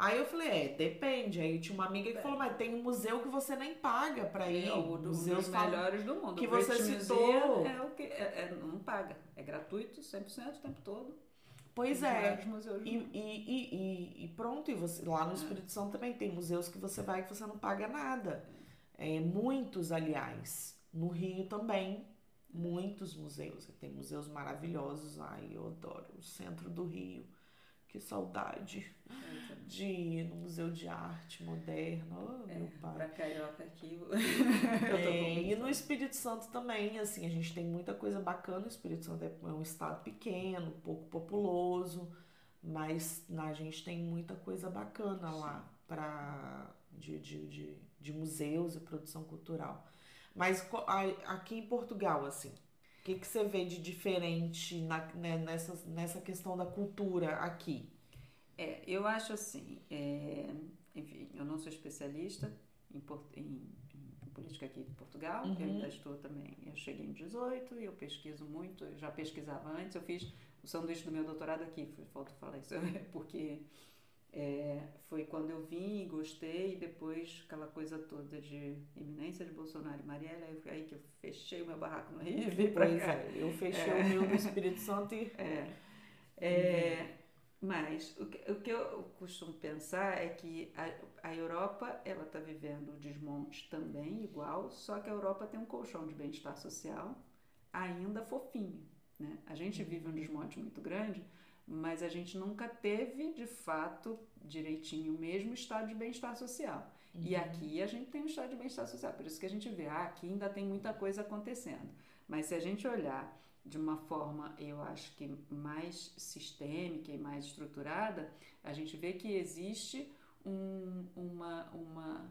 Aí eu falei, é, depende. Aí tinha uma amiga que falou, mas tem um museu que você nem paga pra ir. É o do, Museus dos melhores do mundo. que O British você Museum citou. É o que é, é- não paga. É gratuito 100% o tempo todo. Pois é. E, e, e, e, pronto, e você, lá no Espírito Santo também tem museus que você vai que você não paga nada. É, muitos, aliás. No Rio também, muitos museus. Tem museus maravilhosos. Ai, eu adoro o centro do Rio. Que saudade de ir no Museu de Arte Moderna. Oh, meu pai. Pra carioca aqui. eu- É, e no Espírito Santo também, assim, a gente tem muita coisa bacana. O Espírito Santo é é um estado pequeno, pouco populoso, mas a gente tem muita coisa bacana lá para de, de, de, de museus e produção cultural. Mas aqui em Portugal, assim, o que, que você vê de diferente na, né, nessa, nessa questão da cultura aqui? É, eu acho assim, é, enfim, eu não sou especialista em, em- em política aqui de Portugal, Uhum. eu ainda estou também, eu cheguei em 18 e eu pesquiso muito, eu já pesquisava antes, eu fiz o sanduíche do meu doutorado aqui, foi, falta falar isso, porque é, foi quando eu vim e gostei, e depois aquela coisa toda de iminência de Bolsonaro e Marielle, aí, aí que eu fechei o meu barraco no Rio e vim pra Pois cá. é, eu fechei o meu no Espírito Santo e É. É, Mas o que, o que eu costumo pensar é que a, a Europa ela está vivendo o desmonte também igual, só que a Europa tem um colchão de bem-estar social ainda fofinho. Né? A gente vive um desmonte muito grande, mas a gente nunca teve de fato direitinho o mesmo estado de bem-estar social. E aqui a gente tem um estado de bem-estar social, por isso que a gente vê, ah, aqui ainda tem muita coisa acontecendo. Mas se a gente olhar de uma forma, eu acho que mais sistêmica e mais estruturada, a gente vê que existe um, uma, uma,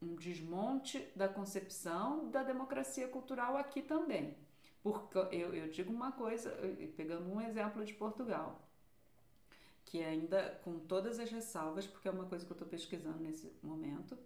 um desmonte da concepção da democracia cultural aqui também. Porque eu, eu digo uma coisa, pegando um exemplo de Portugal, que ainda com todas as ressalvas, porque é uma coisa que eu estou pesquisando nesse momento,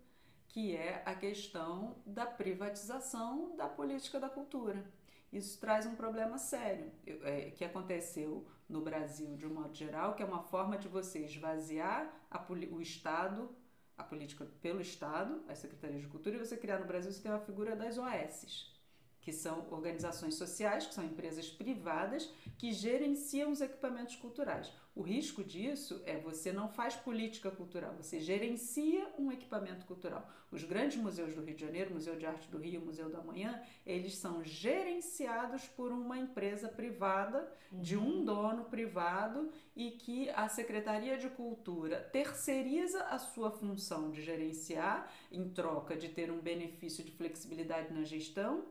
que é a questão da privatização da política da cultura. Isso traz um problema sério, é, que aconteceu no Brasil de um modo geral, que é uma forma de você esvaziar a, o Estado, a política pelo Estado, as secretarias de cultura, e você criar no Brasil, você tem uma figura das OSs, que são organizações sociais, que são empresas privadas que gerenciam os equipamentos culturais. O risco disso é você não faz política cultural, você gerencia um equipamento cultural. Os grandes museus do Rio de Janeiro, Museu de Arte do Rio, Museu da Manhã, eles são gerenciados por uma empresa privada, uhum. de um uhum. dono privado, e que a Secretaria de Cultura terceiriza a sua função de gerenciar, em troca de ter um benefício de flexibilidade na gestão.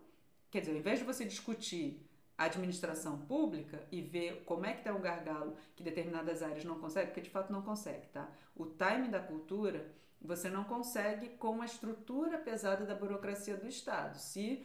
Quer dizer, ao invés de você discutir a administração pública e ver como é que está o gargalo que determinadas áreas não conseguem, porque de fato não consegue, tá? O time da cultura você não consegue com a estrutura pesada da burocracia do Estado. Se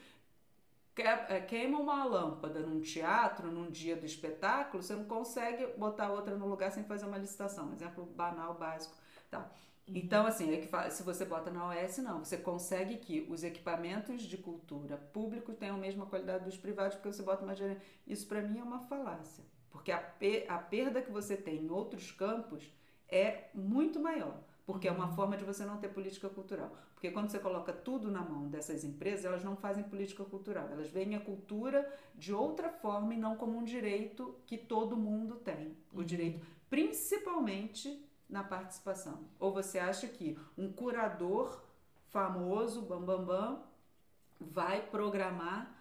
é, queima uma lâmpada num teatro, num dia do espetáculo, você não consegue botar outra no lugar sem fazer uma licitação. Exemplo banal, básico. Tá. Então, assim, é que se você bota na OS, não. Você consegue que os equipamentos de cultura públicos tenham a mesma qualidade dos privados, porque você bota uma gerência. Isso, para mim, é uma falácia. Porque a, a perda que você tem em outros campos é muito maior porque é uma uhum. forma de você não ter política cultural. Porque quando você coloca tudo na mão dessas empresas, elas não fazem política cultural. Elas veem a cultura de outra forma e não como um direito que todo mundo tem. O uhum. direito, principalmente na participação. Ou você acha que um curador famoso, bam bam bam, vai programar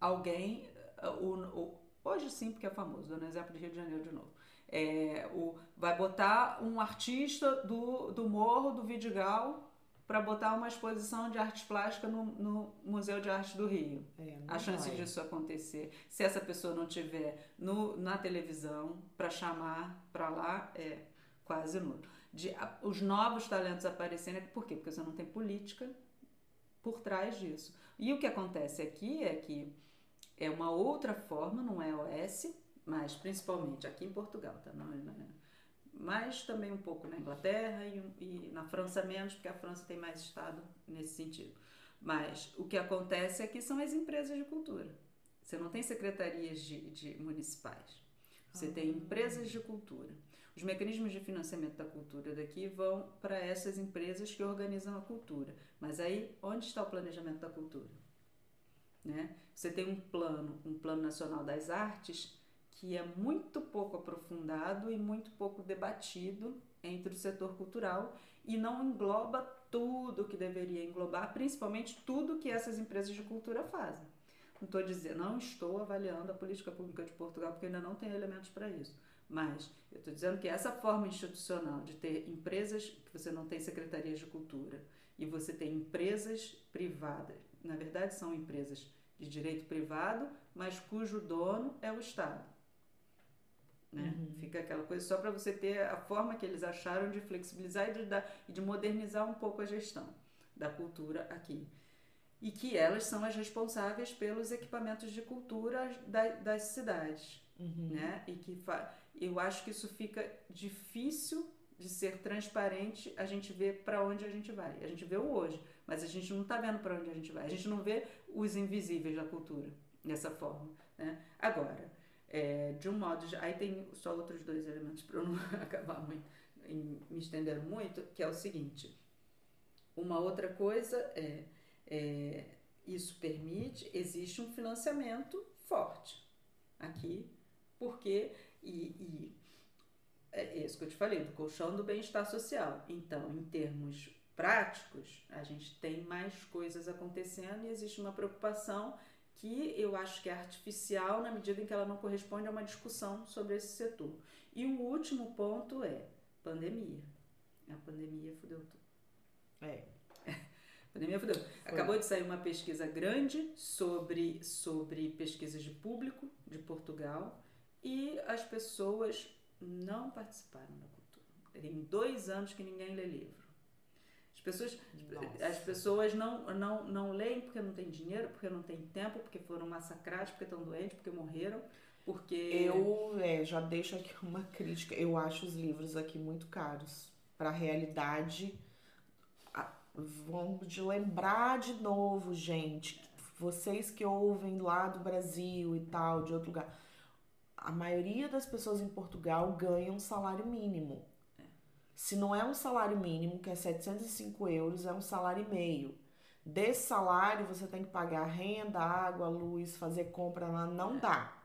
alguém, uh, o, o, hoje sim, porque é famoso, dando exemplo de Rio de Janeiro de novo é, o, vai botar um artista do, do Morro do Vidigal para botar uma exposição de arte plástica no, no Museu de Arte do Rio. É, a chance vai. disso acontecer, se essa pessoa não tiver no, na televisão para chamar para lá, é quase nulo. De, a, os novos talentos aparecerem, por quê? Porque você não tem política por trás disso. E o que acontece aqui é que é uma outra forma, não é OS, mas principalmente aqui em Portugal, tá? Não, não, é, mas também um pouco na Inglaterra e, e, na França menos, porque a França tem mais Estado nesse sentido. Mas o que acontece aqui são as empresas de cultura. Você não tem secretarias de, de municipais, você ah. tem empresas de cultura. Os mecanismos de financiamento da cultura daqui vão para essas empresas que organizam a cultura. Mas aí, onde está o planejamento da cultura? Né? Você tem um plano, um plano nacional das artes, que é muito pouco aprofundado e muito pouco debatido entre o setor cultural e não engloba tudo que deveria englobar, principalmente tudo que essas empresas de cultura fazem. Não estou dizendo, não estou avaliando a política pública de Portugal porque ainda não tem elementos para isso. Mas eu estou dizendo que essa forma institucional de ter empresas que você não tem secretarias de cultura e você tem empresas privadas, na verdade são empresas de direito privado, mas cujo dono é o Estado. Né? Uhum. Fica aquela coisa só para você ter a forma que eles acharam de flexibilizar e de, dar, e de modernizar um pouco a gestão da cultura aqui. E que elas são as responsáveis pelos equipamentos de cultura da, das cidades. Uhum. Né? E que eu acho que isso fica difícil de ser transparente, a gente vê para onde a gente vai. A gente vê o hoje, mas a gente não está vendo para onde a gente vai. A gente não vê os invisíveis da cultura dessa forma. Né? Agora, é, de um modo. Aí tem só outros dois elementos para eu não acabar muito, me estender muito, que é o seguinte. Uma outra coisa é, é isso permite, existe um financiamento forte aqui, porque e, e é isso que eu te falei, do colchão do bem-estar social. Então, em termos práticos, a gente tem mais coisas acontecendo e existe uma preocupação que eu acho que é artificial na medida em que ela não corresponde a uma discussão sobre esse setor. E o último ponto é pandemia. A pandemia fudeu tudo. É. A pandemia fudeu. Foi. Acabou de sair uma pesquisa grande sobre, sobre pesquisas de público de Portugal e as pessoas não participaram da cultura. Tem dois anos que ninguém lê livro pessoas, as pessoas não, não, não leem porque não tem dinheiro, porque não tem tempo, porque foram massacrados, porque estão doentes, porque morreram, porque... Eu é, já deixo aqui uma crítica. Eu acho os livros aqui muito caros. Para a realidade, vamos de lembrar de novo, gente, vocês que ouvem lá do Brasil e tal, de outro lugar, a maioria das pessoas em Portugal ganham um salário mínimo. Se não é um salário mínimo, que é 705 euros, é um salário e meio. desse salário você tem que pagar renda, água, luz, fazer compra não dá,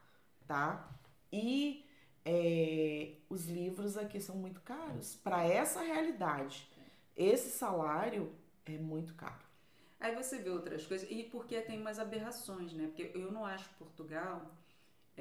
tá? E é, os livros aqui são muito caros. Para essa realidade, esse salário é muito caro. Aí você vê outras coisas, e porque tem umas aberrações, né? Porque eu não acho Portugal,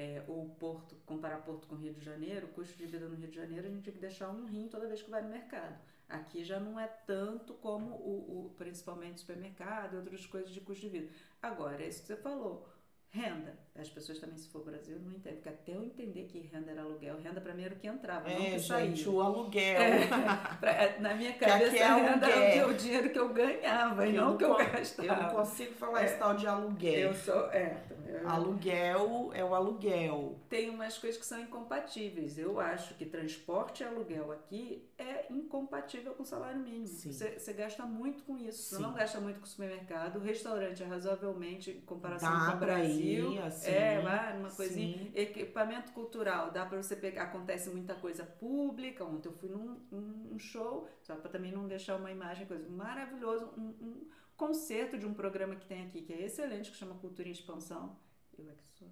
é, ou Porto, comparar Porto com Rio de Janeiro, o custo de vida no Rio de Janeiro a gente tem que deixar um rim toda vez que vai no mercado. Aqui já não é tanto como o, o principalmente supermercado e outras coisas de custo de vida. Agora, é isso que você falou Renda. As pessoas também, se for Brasil, não entendem. Porque até eu entender que renda era aluguel, renda para mim era o que entrava, é, não o que saía. gente, o aluguel. É, pra, na minha cabeça, é a renda era o, dinheiro que eu ganhava e não o que eu gastava. Eu não consigo falar é, esse tal de aluguel. Eu sou, é. Eu, aluguel é o aluguel. Tem umas coisas que são incompatíveis. Eu acho que transporte e aluguel aqui é incompatível com salário mínimo. Você, você gasta muito com isso. Sim. Você não gasta muito com o supermercado. O restaurante é razoavelmente, em comparação Dá com o Brasil Brasil. assim, é, uma coisinha. Sim. Equipamento cultural, dá para você pegar. Acontece muita coisa pública. Ontem eu fui num, num show, só para também não deixar uma imagem, coisa maravilhoso. Um, um, concerto de um programa que tem aqui, que é excelente, que chama Cultura em Expansão. Eu é que sou.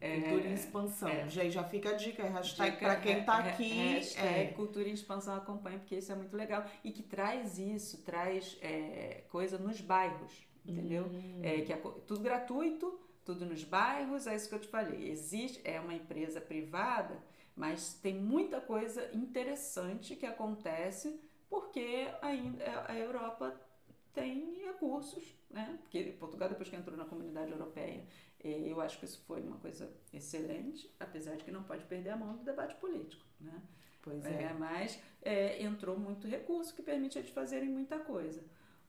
É, cultura em expansão. É, já, já fica a dica, hashtag para quem está aqui. É. Cultura em expansão acompanha, porque isso é muito legal. E que traz isso, traz é, coisa nos bairros entendeu? Hum. É, que é tudo gratuito, tudo nos bairros, é isso que eu te falei. Existe, é uma empresa privada, mas tem muita coisa interessante que acontece porque ainda a Europa tem recursos, né? Porque Portugal, depois que entrou na comunidade europeia, é, eu acho que isso foi uma coisa excelente, apesar de que não pode perder a mão do debate político, né? Pois é. é mas é, entrou muito recurso que permite eles fazerem muita coisa.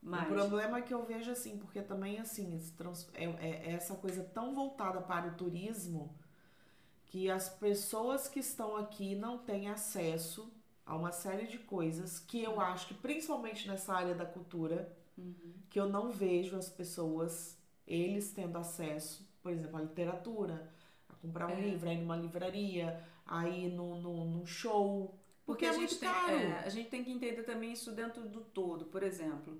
Mas... O problema é que eu vejo assim, porque também assim, é, é, é essa coisa tão voltada para o turismo que as pessoas que estão aqui não têm acesso a uma série de coisas que eu acho que principalmente nessa área da cultura, uhum. que eu não vejo as pessoas, eles tendo acesso, por exemplo, à literatura, a comprar um é. livro, a ir numa livraria, a ir no, no, num show. Porque, porque é muito tem, caro. É, a gente tem que entender também isso dentro do todo. Por exemplo,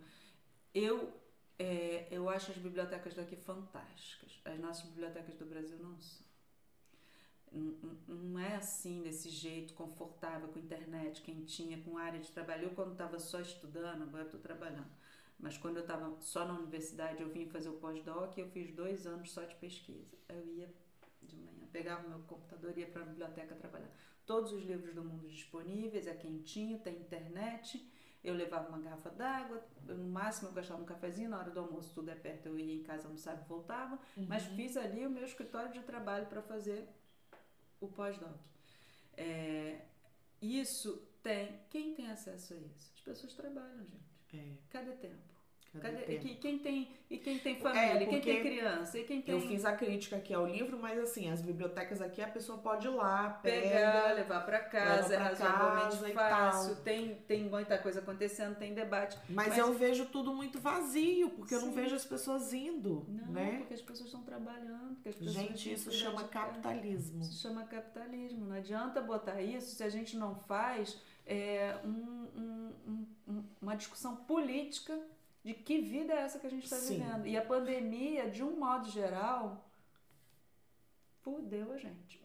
eu, é, eu acho as bibliotecas daqui fantásticas. As nossas bibliotecas do Brasil não são. Não, não é assim, desse jeito, confortável, com internet, quentinha, com área de trabalho. Eu, quando estava só estudando, agora estou trabalhando. Mas quando eu estava só na universidade, eu vim fazer o pós-doc e eu fiz dois anos só de pesquisa. Eu ia de manhã, pegava meu computador e ia para a biblioteca trabalhar. Todos os livros do mundo disponíveis, é quentinho, tem internet eu levava uma garrafa d'água, no máximo eu gastava um cafezinho, na hora do almoço tudo é perto, eu ia em casa, almoçava e voltava, uhum. mas fiz ali o meu escritório de trabalho para fazer o pós-doc. É, isso tem, quem tem acesso a isso? As pessoas trabalham, gente. É. Cadê tempo? Cadê, e quem tem e quem tem família, é, quem tem criança, e quem tem... Eu fiz a crítica aqui ao livro, mas assim, as bibliotecas aqui a pessoa pode ir lá, pegar, levar para casa, é razoavelmente fácil, tem tem muita coisa acontecendo, tem debate. Mas, mas, eu vejo tudo muito vazio, porque sim. eu não vejo as pessoas indo, não, né? porque as pessoas estão trabalhando, porque as pessoas Gente, isso chama capitalismo. Isso chama capitalismo. Não adianta botar isso se a gente não faz é, um, um, um, uma discussão política de que vida é essa que a gente está vivendo. E a pandemia, de um modo geral, fudeu a gente.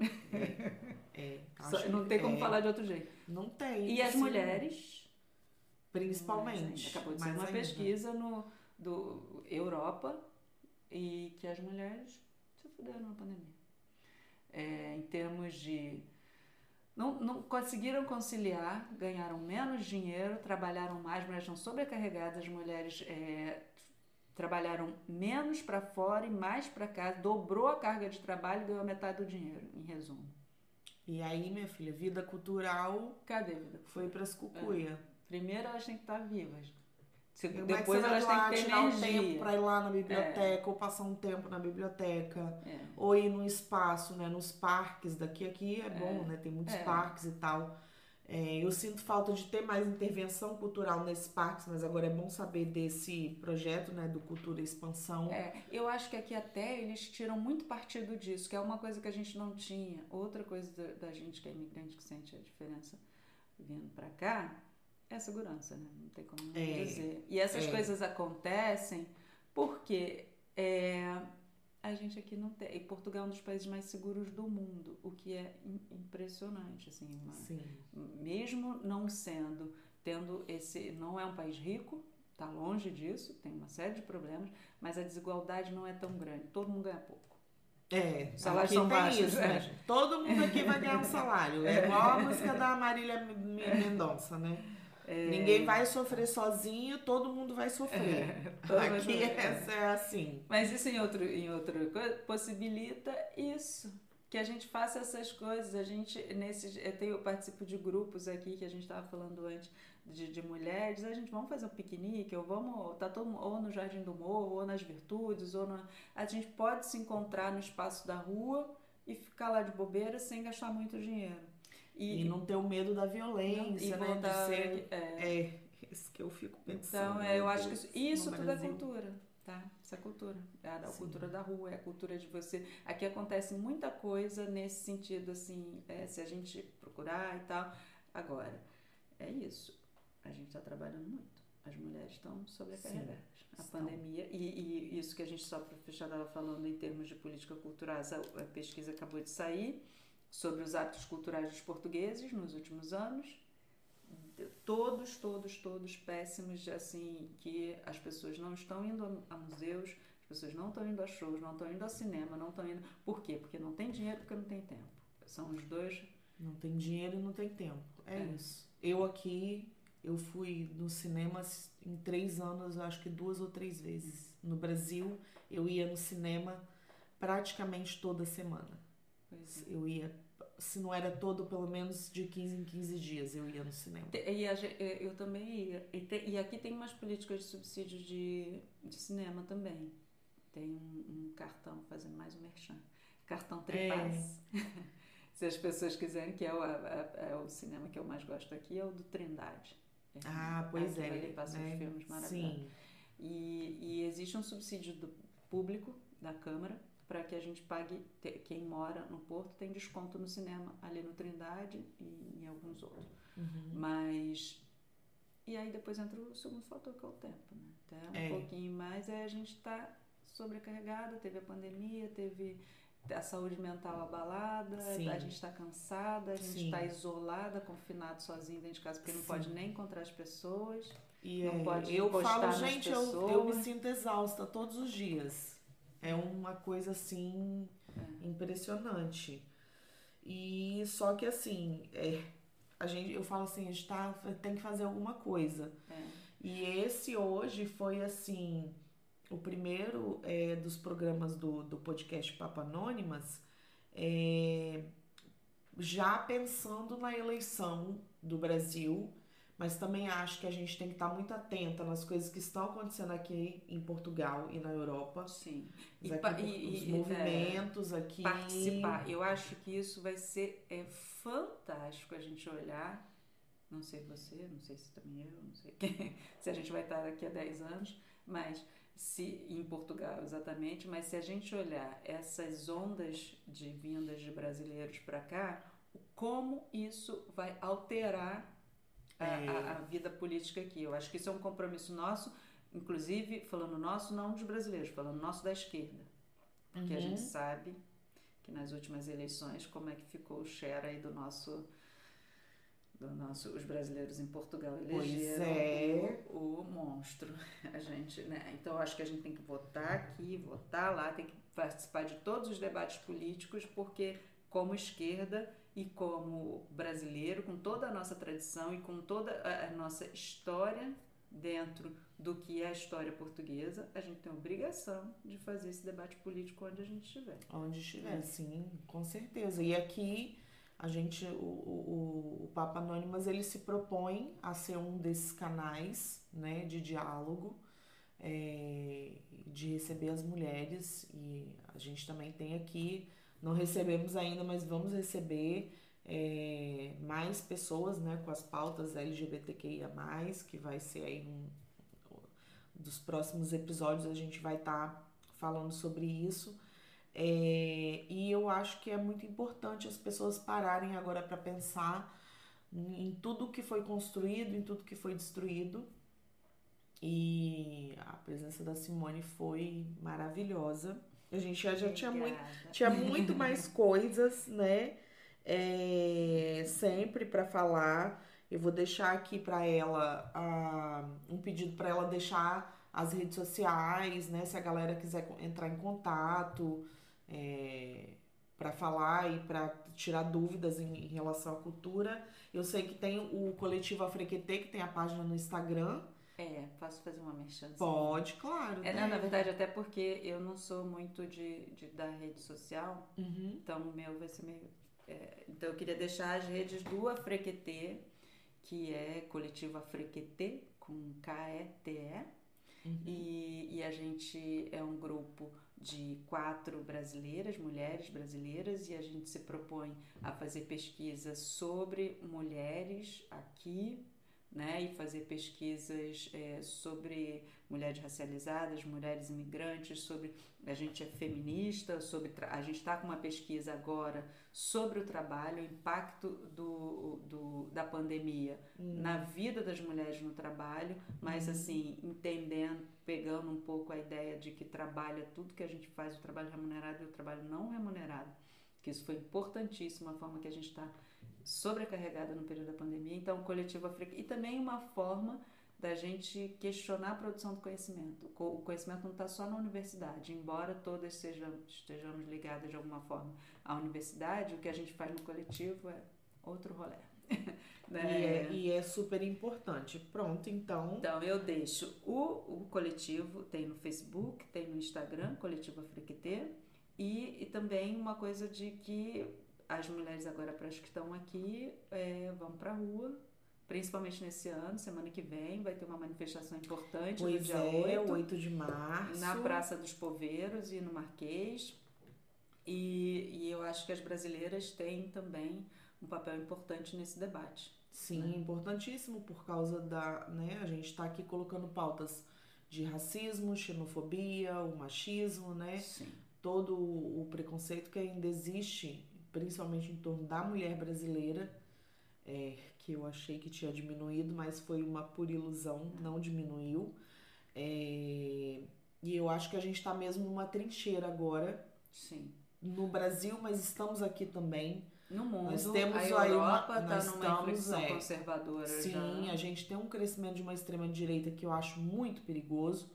É, é não tem como é, falar de outro jeito. Não tem. E as sim. mulheres. Principalmente. Acabou de ser uma ainda. pesquisa no do Europa e que as mulheres se fuderam na pandemia. É, em termos de não, não conseguiram conciliar, ganharam menos dinheiro, trabalharam mais, mulheres estão sobrecarregadas, as mulheres é, trabalharam menos para fora e mais para casa, dobrou a carga de trabalho e ganhou metade do dinheiro, em resumo. E aí, minha filha, vida cultural. Cadê a vida? Foi para as cucuia. É. Primeiro elas têm que estar vivas. Se, depois elas têm que ter tirar energia. um tempo para ir lá na biblioteca, é. ou passar um tempo na biblioteca, é. ou ir num espaço, né, nos parques daqui. Aqui é bom, é. né? Tem muitos é. parques e tal. É, eu sinto falta de ter mais intervenção cultural nesses parques, mas agora é bom saber desse projeto, né, do Cultura Expansão. É, eu acho que aqui até eles tiram muito partido disso, que é uma coisa que a gente não tinha. Outra coisa da, da gente que é imigrante que sente a diferença vindo para cá é a segurança, né? Não tem como é, dizer. E essas é. coisas acontecem porque é, a gente aqui não tem. E Portugal é um dos países mais seguros do mundo, o que é impressionante, assim. Uma, Sim. Mesmo não sendo, tendo esse. Não é um país rico, está longe disso, tem uma série de problemas, mas a desigualdade não é tão grande. Todo mundo ganha pouco. É, salários são baixos. Isso, né? É. Todo mundo aqui vai ganhar um salário. É igual a música da Marília Mendonça, né? É... Ninguém vai sofrer sozinho, todo mundo vai sofrer. É, Aqui essa é assim. Mas isso em outro, em outra coisa possibilita isso. Que a gente faça essas coisas. A gente, nesses, eu, tenho, eu participo de grupos aqui que a gente estava falando antes de, de mulheres. A gente vamos fazer um piquenique, ou vamos, tá todo, ou no Jardim do Morro, ou nas Virtudes, ou no, a gente pode se encontrar no espaço da rua e ficar lá de bobeira sem gastar muito dinheiro. E, e não ter o medo da violência, né? Voltar, de ser, é, é, isso que eu fico pensando. Então, é, eu acho que isso, isso tudo é cultura, tá? Isso é cultura. É a, cultura da rua, é a cultura de você. Aqui acontece muita coisa nesse sentido, assim, é, se a gente procurar e tal. Agora, é isso. A gente está trabalhando muito. As mulheres estão sobrecarregadas. Sim, a estão. pandemia, e, e, isso que a gente só para fechar estava falando em termos de política cultural, a, a pesquisa acabou de sair sobre os hábitos culturais dos portugueses nos últimos anos. Todos, todos, todos péssimos, assim, que as pessoas não estão indo a museus, as pessoas não estão indo a shows, não estão indo ao cinema, não estão indo. Por quê? Porque não tem dinheiro, porque não tem tempo. São os dois. Não tem dinheiro e não tem tempo. É, é. isso. Eu aqui, eu fui no cinema em três anos, acho que duas ou três vezes. No Brasil, eu ia no cinema praticamente toda semana. É. Eu ia, se não era todo, pelo menos de 15 em 15 dias eu ia no cinema. E a, eu também ia. E, te, e, aqui tem umas políticas de subsídio de, de cinema também. Tem um, um cartão, fazendo mais um merchan. Cartão Trepaz. É. se as pessoas quiserem, que é o, é o cinema que eu mais gosto aqui, é o do Trindade. É, ah, pois é. Ele passa né? os filmes maravilhosos. Sim. E, e existe um subsídio do público da Câmara para que a gente pague, quem mora no Porto tem desconto no cinema, ali no Trindade e em alguns outros. Uhum. Mas. E aí depois entra o segundo fator, que é o tempo, né? Até um é. pouquinho mais, aí a gente está sobrecarregada, teve a pandemia, teve a saúde mental abalada, Sim. a gente está cansada, a gente está isolada, confinado sozinho dentro de casa, porque Sim. não pode nem encontrar as pessoas. E não é, pode eu falo, gente, eu, eu me sinto exausta todos os dias. É uma coisa assim é. impressionante. E só que assim, é, a gente, eu falo assim, a gente tá, tem que fazer alguma coisa. É. E esse hoje foi assim, o primeiro é, dos programas do, do podcast Papa Anônimas, é, já pensando na eleição do Brasil mas também acho que a gente tem que estar muito atenta nas coisas que estão acontecendo aqui em Portugal e na Europa. Sim. E, aqui, e, os movimentos é, aqui. Participar. Eu acho que isso vai ser é, fantástico a gente olhar. Não sei você, não sei se também eu, não sei se a gente vai estar daqui a 10 anos, mas se em Portugal exatamente, mas se a gente olhar essas ondas de vindas de brasileiros para cá, como isso vai alterar a, a, é. a, vida política aqui. Eu acho que isso é um compromisso nosso, inclusive, falando nosso, não dos brasileiros, falando nosso da esquerda. Porque uhum. a gente sabe que nas últimas eleições, como é que ficou o share aí do nosso do nosso, os brasileiros em Portugal elegeram é. o, o, monstro. A gente, né? Então acho que a gente tem que votar aqui, votar lá, tem que participar de todos os debates políticos, porque como esquerda e como brasileiro, com toda a nossa tradição e com toda a nossa história dentro do que é a história portuguesa, a gente tem a obrigação de fazer esse debate político onde a gente estiver. Onde estiver, é. sim, com certeza. E aqui a gente, o, o, o Papa Anônimas, ele se propõe a ser um desses canais né, de diálogo, é, de receber as mulheres e a gente também tem aqui não recebemos ainda, mas vamos receber é, mais pessoas né, com as pautas LGBTQIA, que vai ser aí um dos próximos episódios a gente vai estar tá falando sobre isso. É, e eu acho que é muito importante as pessoas pararem agora para pensar em tudo que foi construído, em tudo que foi destruído. E a presença da Simone foi maravilhosa. A gente já, já tinha, muito, tinha muito mais coisas, né? É, sempre para falar. Eu vou deixar aqui para ela uh, um pedido para ela deixar as redes sociais, né? Se a galera quiser entrar em contato é, para falar e para tirar dúvidas em, em, relação à cultura. Eu sei que tem o coletivo Afrequetê, que tem a página no Instagram. É, posso fazer uma merchan? Pode, claro. É, não, na verdade, até porque eu não sou muito de, de dar rede social, uhum. então o meu vai ser meio. É, então eu queria deixar as redes do Afrequetê, que é coletivo Afrequetê, com K-E-T-E. Uhum. E, e a gente é um grupo de quatro brasileiras, mulheres brasileiras, e a gente se propõe a fazer pesquisa sobre mulheres aqui né, e fazer pesquisas é, sobre mulheres racializadas, mulheres imigrantes, sobre a gente é feminista, sobre a gente está com uma pesquisa agora sobre o trabalho, o impacto do, do da pandemia hum. na vida das mulheres no trabalho, mas hum. assim entendendo, pegando um pouco a ideia de que trabalho é tudo que a gente faz, o trabalho remunerado e o trabalho não remunerado, que isso foi importantíssimo a forma que a gente está sobrecarregada no período da pandemia. Então, o coletivo africano. E também uma forma da gente questionar a produção do conhecimento. O conhecimento não está só na universidade, embora todas sejamos, estejamos ligadas de alguma forma à universidade, o que a gente faz no coletivo é outro rolê. né? e, é, e, é, super importante. Pronto, então. Então, eu deixo o, o coletivo, tem no Facebook, tem no Instagram, Coletivo Afriquetê, e, e também uma coisa de que as mulheres agora para as que estão aqui é, vão para a rua, principalmente nesse ano, semana que vem, vai ter uma manifestação importante pois no dia é, 8, 8 de março. Na Praça dos Poveiros e no Marquês. E, e eu acho que as brasileiras têm também um papel importante nesse debate. Sim, né? importantíssimo por causa da. Né, a gente está aqui colocando pautas de racismo, xenofobia, o machismo, né? Sim. Todo o preconceito que ainda existe principalmente em torno da mulher brasileira, é, que eu achei que tinha diminuído, mas foi uma pura ilusão, não diminuiu. É, e eu acho que a gente está mesmo numa trincheira agora. Sim. No Brasil, mas estamos aqui também. No mundo, nós temos a Europa está numa estamos, é, conservadora. Sim, já. a gente tem um crescimento de uma extrema direita que eu acho muito perigoso.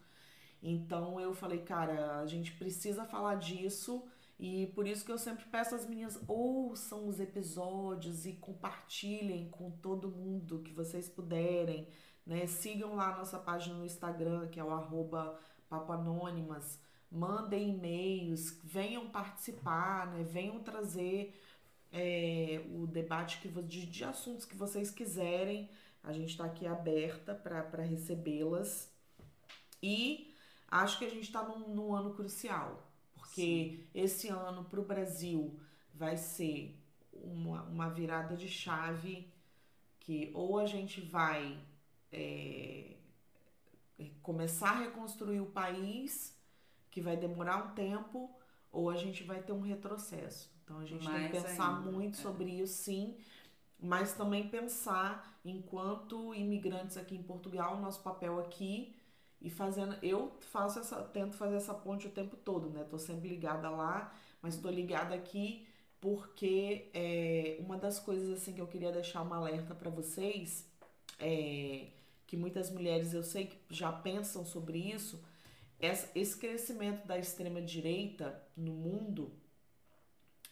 Então eu falei, cara, a gente precisa falar disso e por isso que eu sempre peço às meninas ouçam os episódios e compartilhem com todo mundo que vocês puderem, né? Sigam lá a nossa página no Instagram, que é o arroba papoanônimas, mandem e-mails, venham participar, né? Venham trazer é, o debate que, de, de assuntos que vocês quiserem. A gente está aqui aberta para recebê-las. E acho que a gente está num, num ano crucial porque esse ano para o Brasil vai ser uma, uma virada de chave que ou a gente vai é, começar a reconstruir o país, que vai demorar um tempo, ou a gente vai ter um retrocesso. Então a gente Mais tem que pensar ainda, muito é. sobre isso, sim, mas também pensar enquanto imigrantes aqui em Portugal, nosso papel aqui e fazendo eu faço essa tento fazer essa ponte o tempo todo né? Tô sempre ligada lá mas tô ligada aqui porque é, uma das coisas assim que eu queria deixar uma alerta para vocês é que muitas mulheres eu sei que já pensam sobre isso esse crescimento da extrema direita no mundo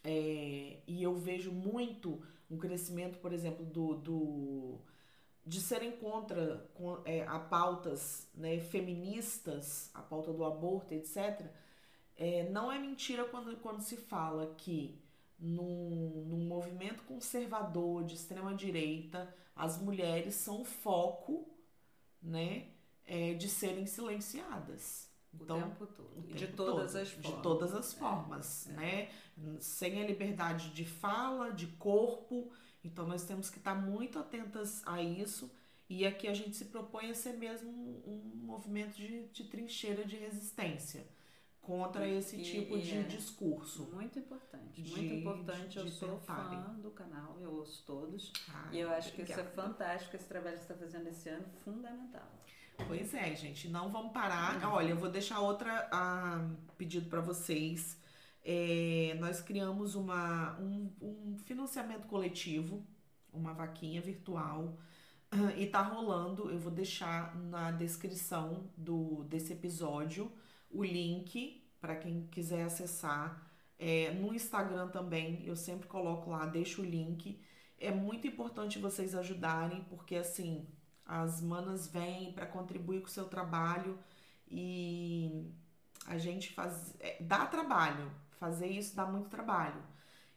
é, e eu vejo muito um crescimento por exemplo do, do de serem contra é, a pautas né, feministas, a pauta do aborto, etc., é, não é mentira quando, quando se fala que num, num movimento conservador de extrema direita as mulheres são o foco né, é, de serem silenciadas. O então, tempo todo. O tempo de todas todo, as formas. De todas as formas, é, né? Sem a liberdade de fala, de corpo, então nós temos que estar muito atentas a isso e aqui a gente se propõe a ser mesmo um, um movimento de, de trincheira de resistência contra esse e, tipo de é discurso. Muito importante, de, muito importante. De, eu sou tentarem. fã do canal, eu ouço todos. Ai, e eu acho obrigada. que isso é fantástico, esse trabalho que você está fazendo esse ano, fundamental. Pois é, gente, não vamos parar. Uhum. Olha, eu vou deixar outra ah, pedido para vocês. É, nós criamos uma, um, um financiamento coletivo, uma vaquinha virtual e tá rolando. Eu vou deixar na descrição do desse episódio o link para quem quiser acessar. É, no Instagram também, eu sempre coloco lá, deixo o link. É muito importante vocês ajudarem, porque assim, as manas vêm para contribuir com o seu trabalho e a gente faz. É, dá trabalho, fazer isso dá muito trabalho.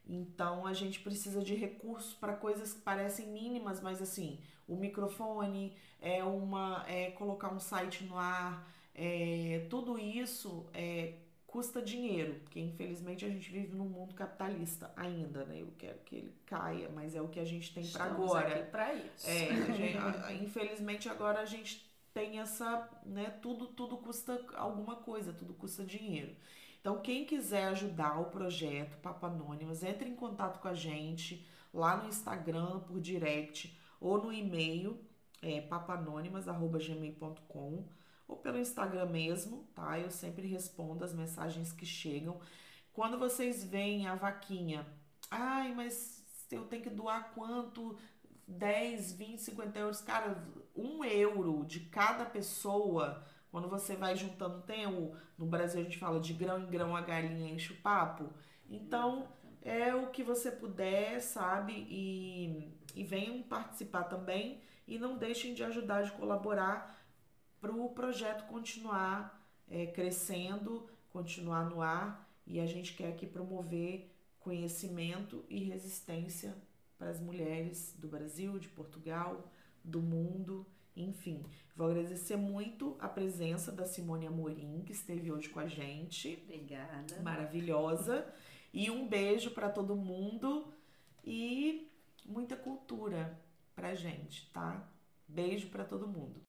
Então a gente precisa de recursos para coisas que parecem mínimas, mas assim, o microfone é uma é colocar um site no ar, é, tudo isso é, custa dinheiro, porque infelizmente a gente vive num mundo capitalista ainda, né? Eu quero que ele caia, mas é o que a gente tem para agora. para isso. É, gente, infelizmente agora a gente tem essa, né? Tudo tudo custa alguma coisa, tudo custa dinheiro. Então quem quiser ajudar o projeto Papo Anônimas, entre em contato com a gente lá no Instagram por direct ou no e-mail é, papanônimas@gmail.com ou pelo Instagram mesmo, tá? Eu sempre respondo as mensagens que chegam. Quando vocês veem a vaquinha, ai, mas eu tenho que doar quanto? 10, 20, 50 euros. Cara, um euro de cada pessoa, quando você vai juntando, tem o. No Brasil a gente fala de grão em grão a galinha enche o papo. Então, é o que você puder, sabe? E, e venham participar também. E não deixem de ajudar, de colaborar para o projeto continuar é, crescendo, continuar no ar e a gente quer aqui promover conhecimento e resistência para as mulheres do Brasil, de Portugal, do mundo, enfim, vou agradecer muito a presença da Simone Amorim, que esteve hoje com a gente. Obrigada. Maravilhosa. E um beijo para todo mundo e muita cultura pra gente, tá? Beijo para todo mundo.